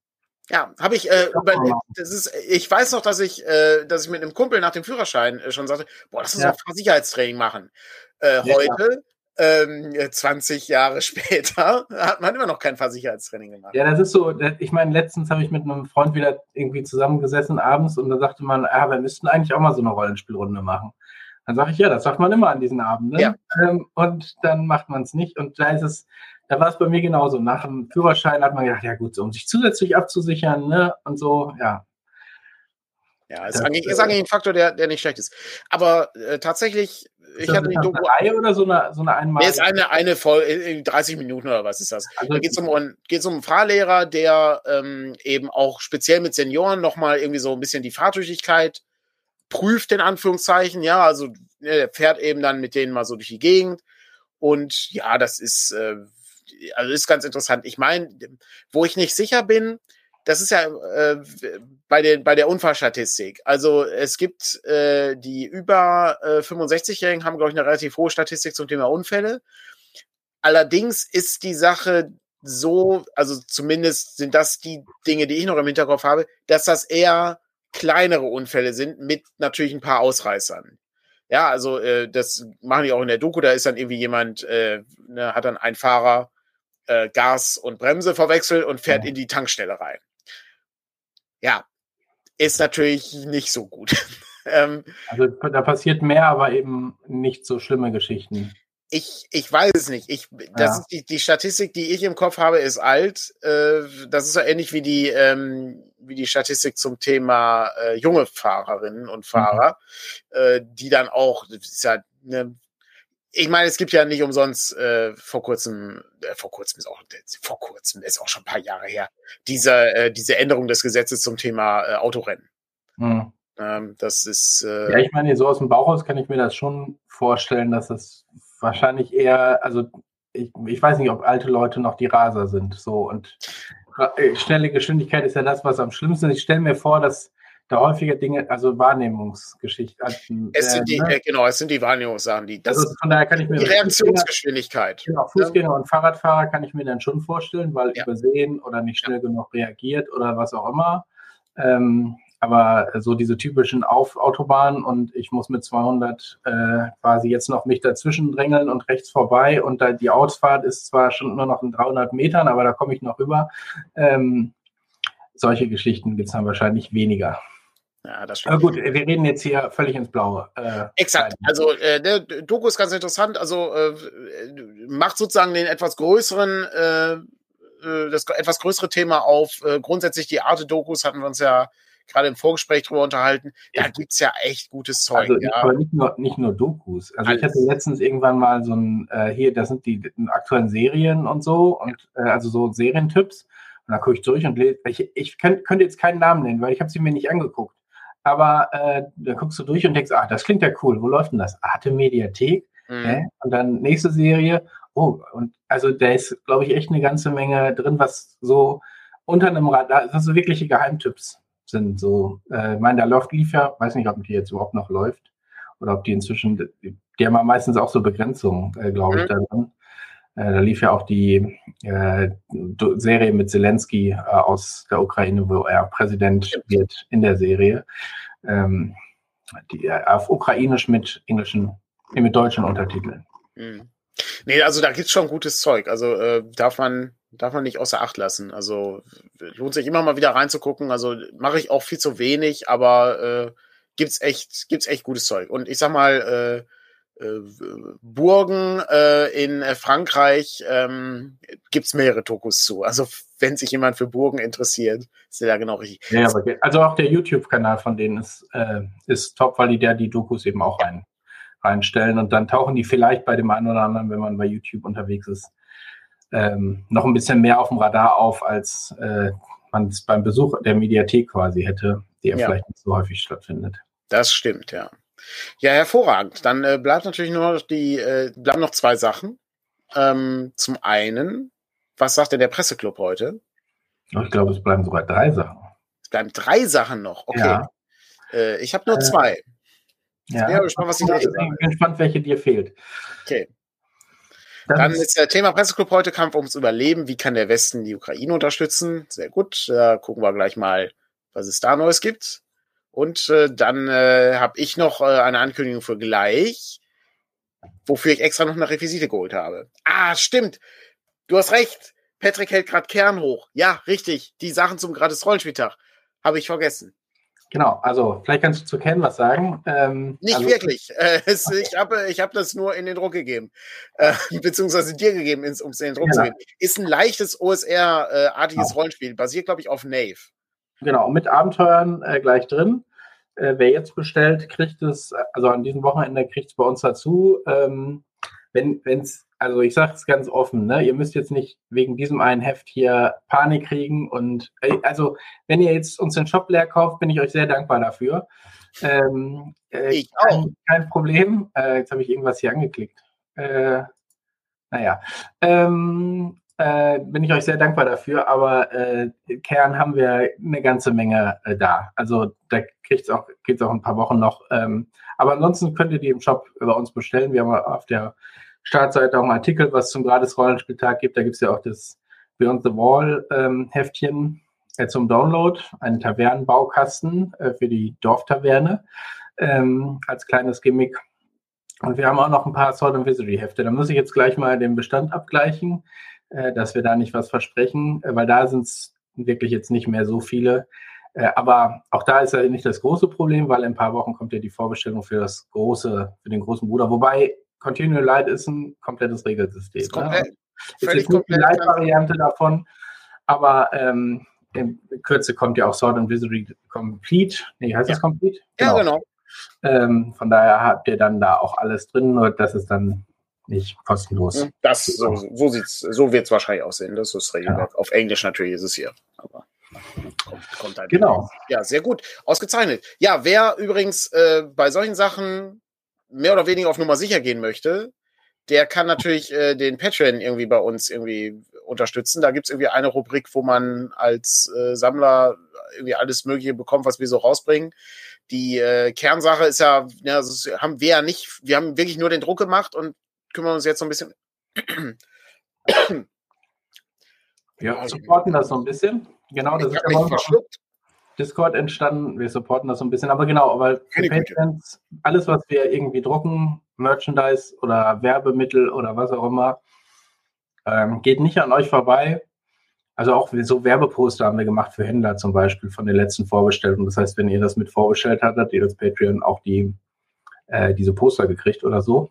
Ja, habe ich äh, überlegt. Das ist, ich weiß noch, dass ich, äh, dass ich mit einem Kumpel nach dem Führerschein äh, schon sagte, boah, lass uns ja. mal Sicherheitstraining machen. Äh, ja. Heute, ähm, 20 Jahre später, hat man immer noch kein Fahrsicherheitstraining gemacht. Ja, das ist so, ich meine, letztens habe ich mit einem Freund wieder irgendwie zusammengesessen abends und da sagte man, ah, wir müssten eigentlich auch mal so eine Rollenspielrunde machen. Dann sage ich, ja, das sagt man immer an diesen Abenden. Ja. Ähm, und dann macht man es nicht. Und da ist es, da war es bei mir genauso. Nach dem Führerschein hat man gedacht, ja gut, so, um sich zusätzlich abzusichern, ne? Und so, ja. Ja, ist, das, eigentlich, ist eigentlich ein Faktor, der, der nicht schlecht ist. Aber äh, tatsächlich, ich hatte die Doku. Eine oder so eine, so eine einmalige? Nee, ist eine, eine voll, in 30 Minuten oder was ist das? Also, da geht es um, geht's um einen Fahrlehrer, der ähm, eben auch speziell mit Senioren nochmal irgendwie so ein bisschen die Fahrtüchtigkeit prüft, in Anführungszeichen, ja, also ne, er fährt eben dann mit denen mal so durch die Gegend. Und ja, das ist, äh, also ist ganz interessant. Ich meine, wo ich nicht sicher bin, das ist ja äh, bei, den, bei der Unfallstatistik. Also es gibt äh, die über äh, 65-Jährigen haben, glaube ich, eine relativ hohe Statistik zum Thema Unfälle. Allerdings ist die Sache so, also zumindest sind das die Dinge, die ich noch im Hinterkopf habe, dass das eher kleinere Unfälle sind mit natürlich ein paar Ausreißern. Ja, also äh, das machen die auch in der Doku. Da ist dann irgendwie jemand, äh, ne, hat dann ein Fahrer äh, Gas und Bremse verwechselt und fährt ja. in die Tankstelle rein. Ja, ist natürlich nicht so gut. ähm, also da passiert mehr, aber eben nicht so schlimme Geschichten. Ich, ich weiß es nicht. Ich, das ja. ist die, die Statistik, die ich im Kopf habe, ist alt. Äh, das ist so ähnlich wie die, ähm, wie die Statistik zum Thema äh, junge Fahrerinnen und Fahrer, mhm. äh, die dann auch, das ist ja eine ich meine, es gibt ja nicht umsonst äh, vor kurzem, äh, vor kurzem ist auch vor kurzem ist auch schon ein paar Jahre her, diese äh, diese Änderung des Gesetzes zum Thema äh, Autorennen. Hm. Ähm, das ist äh, ja, ich meine, so aus dem Bauchhaus kann ich mir das schon vorstellen, dass es wahrscheinlich eher, also ich, ich weiß nicht, ob alte Leute noch die Raser sind, so und äh, schnelle Geschwindigkeit ist ja das, was am schlimmsten ist. Ich stelle mir vor, dass da häufiger Dinge, also Wahrnehmungsgeschichten. Es sind die, äh, ne? genau, es sind die Wahrnehmungssachen, die das also von daher kann ich mir die Reaktionsgeschwindigkeit. Genau, Fußgänger ja. und Fahrradfahrer kann ich mir dann schon vorstellen, weil ja. übersehen oder nicht schnell ja. genug reagiert oder was auch immer. Ähm, aber so diese typischen Auf Autobahnen und ich muss mit 200 äh, quasi jetzt noch mich dazwischen drängeln und rechts vorbei und da die Ausfahrt ist zwar schon nur noch in 300 Metern, aber da komme ich noch rüber. Ähm, solche Geschichten gibt es dann wahrscheinlich weniger. Ja, das stimmt. Aber gut, wir reden jetzt hier völlig ins Blaue. Äh, Exakt. Also äh, der Doku ist ganz interessant. Also äh, macht sozusagen den etwas größeren, äh, äh, das etwas größere Thema auf. Äh, grundsätzlich die Arte-Dokus hatten wir uns ja gerade im Vorgespräch drüber unterhalten. Da gibt es ja echt gutes Zeug. Also, ja. Aber nicht nur, nicht nur Dokus. Also Alles. ich hatte letztens irgendwann mal so ein, äh, hier, das sind die, aktuellen Serien und so, und äh, also so Serientipps. Und da gucke ich durch und lese, ich, ich könnt, könnte jetzt keinen Namen nennen, weil ich habe sie mir nicht angeguckt aber äh, da guckst du durch und denkst, ah, das klingt ja cool, wo läuft denn das? Arte Mediathek. Mhm. Äh? Und dann nächste Serie, oh, und also da ist, glaube ich, echt eine ganze Menge drin, was so unter einem Radar, das so wirkliche Geheimtipps sind. So, äh, ich meine, da läuft lief ja, weiß nicht, ob die jetzt überhaupt noch läuft oder ob die inzwischen, die haben ja meistens auch so Begrenzungen, äh, glaube ich, mhm. dann. Äh, da lief ja auch die äh, Serie mit Zelensky äh, aus der Ukraine, wo er Präsident wird in der Serie. Ähm, die, äh, auf Ukrainisch mit englischen, mit deutschen Untertiteln. Mhm. Nee, also da gibt's schon gutes Zeug. Also äh, darf man darf man nicht außer Acht lassen. Also lohnt sich immer mal wieder reinzugucken. Also mache ich auch viel zu wenig, aber äh, gibt's echt gibt's echt gutes Zeug. Und ich sag mal, äh, äh, Burgen äh, in äh, Frankreich ähm, gibt mehrere Dokus zu. Also wenn sich jemand für Burgen interessiert, ist der da genau richtig. Ja, aber, also auch der YouTube-Kanal von denen ist, äh, ist top, weil die da die Dokus eben auch rein, reinstellen und dann tauchen die vielleicht bei dem einen oder anderen, wenn man bei YouTube unterwegs ist, ähm, noch ein bisschen mehr auf dem Radar auf, als äh, man es beim Besuch der Mediathek quasi hätte, die ja, ja vielleicht nicht so häufig stattfindet. Das stimmt, ja. Ja, hervorragend. Dann äh, bleibt natürlich nur noch die, äh, bleiben noch zwei Sachen. Ähm, zum einen, was sagt denn der Presseclub heute? Ich glaube, es bleiben sogar drei Sachen. Es bleiben drei Sachen noch. Okay. Ja. Äh, ich habe nur äh, zwei. Ja. Ich bin gespannt, was Ich bin gespannt, welche dir fehlt. Okay. Dann, ist der Thema Presseclub heute Kampf ums Überleben. Wie kann der Westen die Ukraine unterstützen? Sehr gut. Da gucken wir gleich mal, was es da Neues gibt. Und äh, dann äh, habe ich noch äh, eine Ankündigung für gleich, wofür ich extra noch eine Requisite geholt habe. Ah, stimmt. Du hast recht. Patrick hält gerade Kern hoch. Ja, richtig. Die Sachen zum gratis Rollenspieltag. Habe ich vergessen. Genau, also vielleicht kannst du zu Ken was sagen. Ähm, Nicht also, wirklich. Äh, es, ich habe ich hab das nur in den Druck gegeben, äh, beziehungsweise dir gegeben, um es in den Druck ja. zu geben. Ist ein leichtes OSR-artiges genau. Rollenspiel, basiert, glaube ich, auf Nave. Genau, mit Abenteuern äh, gleich drin. Äh, wer jetzt bestellt, kriegt es, also an diesem Wochenende kriegt es bei uns dazu. Ähm, wenn es, also ich sage es ganz offen, ne, ihr müsst jetzt nicht wegen diesem einen Heft hier Panik kriegen und äh, also wenn ihr jetzt uns den Shop leer kauft, bin ich euch sehr dankbar dafür. Ähm, äh, ich auch. Kein, Problem. Äh, jetzt habe ich irgendwas hier angeklickt. Äh, naja. Ähm, äh, bin ich euch sehr dankbar dafür, aber äh, Kern haben wir eine ganze Menge da. Also da kriegt es auch, geht's auch ein paar Wochen noch. Ähm, aber ansonsten könnt ihr die im Shop bei uns bestellen. Wir haben auf der Startseite auch einen Artikel, was zum gratis Rollenspieltag gibt. Da gibt es ja auch das Beyond the Wall ähm, Heftchen äh, zum Download, einen Tavernenbaukasten äh, für die Dorftaverne ähm, als kleines Gimmick. Und wir haben auch noch ein paar Sword and Wizardry Hefte. Da muss ich jetzt gleich mal den Bestand abgleichen, äh, dass wir da nicht was versprechen, äh, weil da sind es wirklich jetzt nicht mehr so viele. Äh, aber auch da ist ja nicht das große Problem, weil in ein paar Wochen kommt ja die Vorbestellung für das große, für den großen Bruder. Wobei Continual Light ist ein komplettes Regelsystem. Ist, komplett, ne? ist jetzt nicht die Light-Variante davon, aber ähm, in Kürze kommt ja auch Sword and Wizardry Complete. Nee, heißt ja. das Complete? Genau. Ja, genau. Ähm, von daher habt ihr dann da auch alles drin, nur das ist dann nicht kostenlos. Das, so, so, so wird es wahrscheinlich aussehen. Das ist Regelwerk. Ja. Auf Englisch natürlich ist es hier. Aber kommt, kommt halt genau. Ja, sehr gut. Ausgezeichnet. Ja, wer übrigens äh, bei solchen Sachen mehr oder weniger auf Nummer sicher gehen möchte, der kann natürlich äh, den Patreon irgendwie bei uns irgendwie unterstützen. Da gibt es irgendwie eine Rubrik, wo man als äh, Sammler irgendwie alles Mögliche bekommt, was wir so rausbringen. Die äh, Kernsache ist ja, ja das haben wir ja nicht, wir haben wirklich nur den Druck gemacht und kümmern uns jetzt so ein bisschen. ja, supporten das so ein bisschen. Genau, das ich ist ja verschluckt. Discord entstanden. Wir supporten das so ein bisschen, aber genau, weil Patrons, alles, was wir irgendwie drucken, Merchandise oder Werbemittel oder was auch immer, ähm, geht nicht an euch vorbei. Also auch so Werbeposter haben wir gemacht für Händler zum Beispiel von den letzten Vorbestellungen. Das heißt, wenn ihr das mit vorbestellt habt, habt ihr das Patreon auch die, äh, diese Poster gekriegt oder so.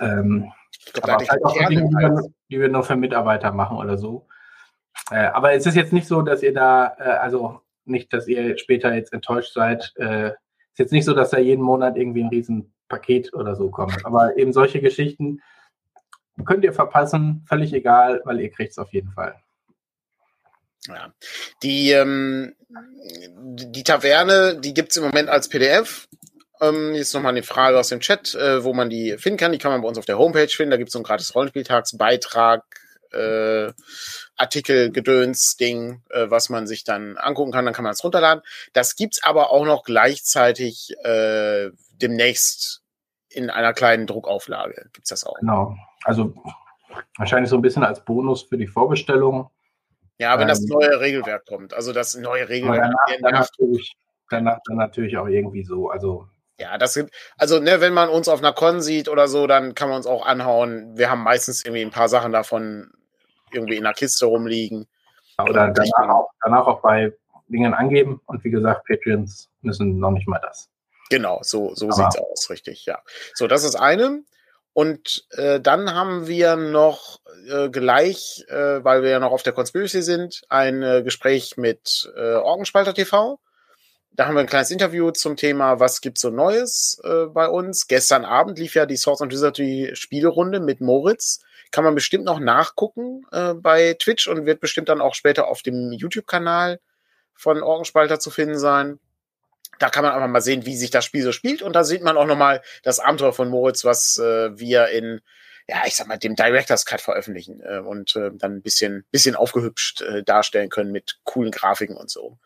Ähm, ich glaub, aber halt auch Dinge, die wir, nur für Mitarbeiter machen oder so. Äh, aber es ist jetzt nicht so, dass ihr da, äh, also nicht, dass ihr später jetzt enttäuscht seid. Äh, ist jetzt nicht so, dass da jeden Monat irgendwie ein Riesenpaket oder so kommt. Aber eben solche Geschichten könnt ihr verpassen, völlig egal, weil ihr kriegt es auf jeden Fall. Ja. Die, ähm, die Taverne, die gibt es im Moment als PDF. Ähm, jetzt nochmal eine Frage aus dem Chat, äh, wo man die finden kann. Die kann man bei uns auf der Homepage finden. Da gibt es so einen gratis Rollenspieltagsbeitrag, äh, Artikel, Gedöns, Ding, äh, was man sich dann angucken kann. Dann kann man es runterladen. Das gibt's aber auch noch gleichzeitig äh, demnächst in einer kleinen Druckauflage. Gibt's das auch? Genau. Also wahrscheinlich so ein bisschen als Bonus für die Vorbestellung. Ja, wenn ähm, das neue Regelwerk kommt. Also das neue Regelwerk. Danach, dann, natürlich, danach dann natürlich auch irgendwie so. Also ja, das sind, also ne, wenn man uns auf einer Con sieht oder so, dann kann man uns auch anhauen. Wir haben meistens irgendwie ein paar Sachen davon irgendwie in der Kiste rumliegen. Oder danach auch, danach auch bei Dingen angeben. Und wie gesagt, Patreons müssen noch nicht mal das. Genau, so, so sieht es aus, richtig, ja. So, das ist eine. Und äh, dann haben wir noch äh, gleich, äh, weil wir ja noch auf der Conspiracy sind, ein äh, Gespräch mit äh, Orgenspalter TV. Da haben wir ein kleines Interview zum Thema, was gibt's so Neues äh, bei uns. Gestern Abend lief ja die Swords and Wizardry Spielrunde mit Moritz. Kann man bestimmt noch nachgucken äh, bei Twitch und wird bestimmt dann auch später auf dem YouTube-Kanal von Orgenspalter zu finden sein. Da kann man einfach mal sehen, wie sich das Spiel so spielt. Und da sieht man auch nochmal das Abenteuer von Moritz, was äh, wir in, ja, ich sag mal, dem Director's Cut veröffentlichen äh, und äh, dann ein bisschen, bisschen aufgehübscht äh, darstellen können mit coolen Grafiken und so.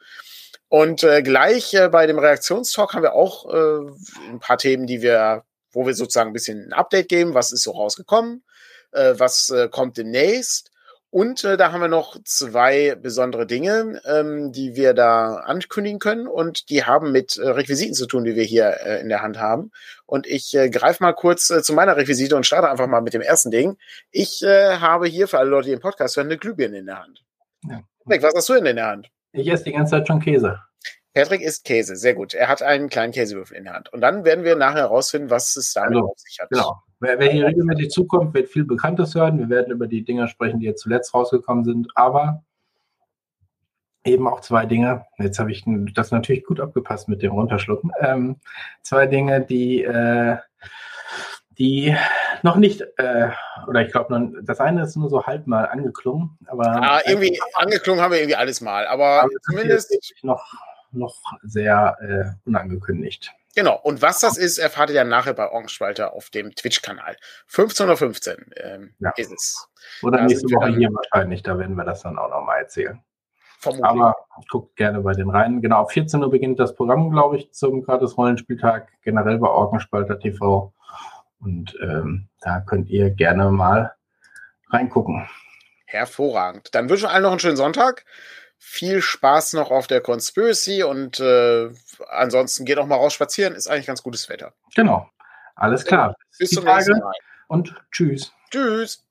Und äh, gleich äh, bei dem Reaktionstalk haben wir auch äh, ein paar Themen, die wir, wo wir sozusagen ein bisschen ein Update geben, was ist so rausgekommen, äh, was äh, kommt demnächst. Und äh, da haben wir noch zwei besondere Dinge, ähm, die wir da ankündigen können. Und die haben mit äh, Requisiten zu tun, die wir hier äh, in der Hand haben. Und ich äh, greife mal kurz äh, zu meiner Requisite und starte einfach mal mit dem ersten Ding. Ich äh, habe hier für alle Leute, die den Podcast hören, eine Glühbirne in der Hand. Ja. was hast du denn in der Hand? Ich esse die ganze Zeit schon Käse. Patrick isst Käse, sehr gut. Er hat einen kleinen Käsewürfel in der Hand. Und dann werden wir nachher herausfinden, was es damit also, auf sich hat. Genau. Wer, wer hier regelmäßig zukommt, wird viel Bekanntes hören. Wir werden über die Dinge sprechen, die jetzt zuletzt rausgekommen sind. Aber eben auch zwei Dinge. Jetzt habe ich das natürlich gut abgepasst mit dem Runterschlucken. Ähm, zwei Dinge, die, äh, die noch nicht, äh, oder ich glaube, das eine ist nur so halb mal angeklungen. Aber ja, irgendwie angeklungen haben wir irgendwie alles mal. Aber, aber zumindest noch, noch sehr äh, unangekündigt. Genau. Und was das ist, erfahrt ihr dann nachher bei Orgenspalter auf dem Twitch-Kanal. 15.15 Uhr ähm, ja. ist es. Oder da nächste Woche hier wahrscheinlich, da werden wir das dann auch nochmal erzählen. Vermutlich. Aber guckt gerne bei den rein. Genau, auf 14 Uhr beginnt das Programm, glaube ich, zum gratis Rollenspieltag, generell bei Orgenspalter TV. Und ähm, da könnt ihr gerne mal reingucken. Hervorragend. Dann wünschen wir allen noch einen schönen Sonntag. Viel Spaß noch auf der Conspiracy und äh, ansonsten geht auch mal raus spazieren. Ist eigentlich ganz gutes Wetter. Genau. Alles klar. Bis zum nächsten Mal. Und tschüss. Tschüss.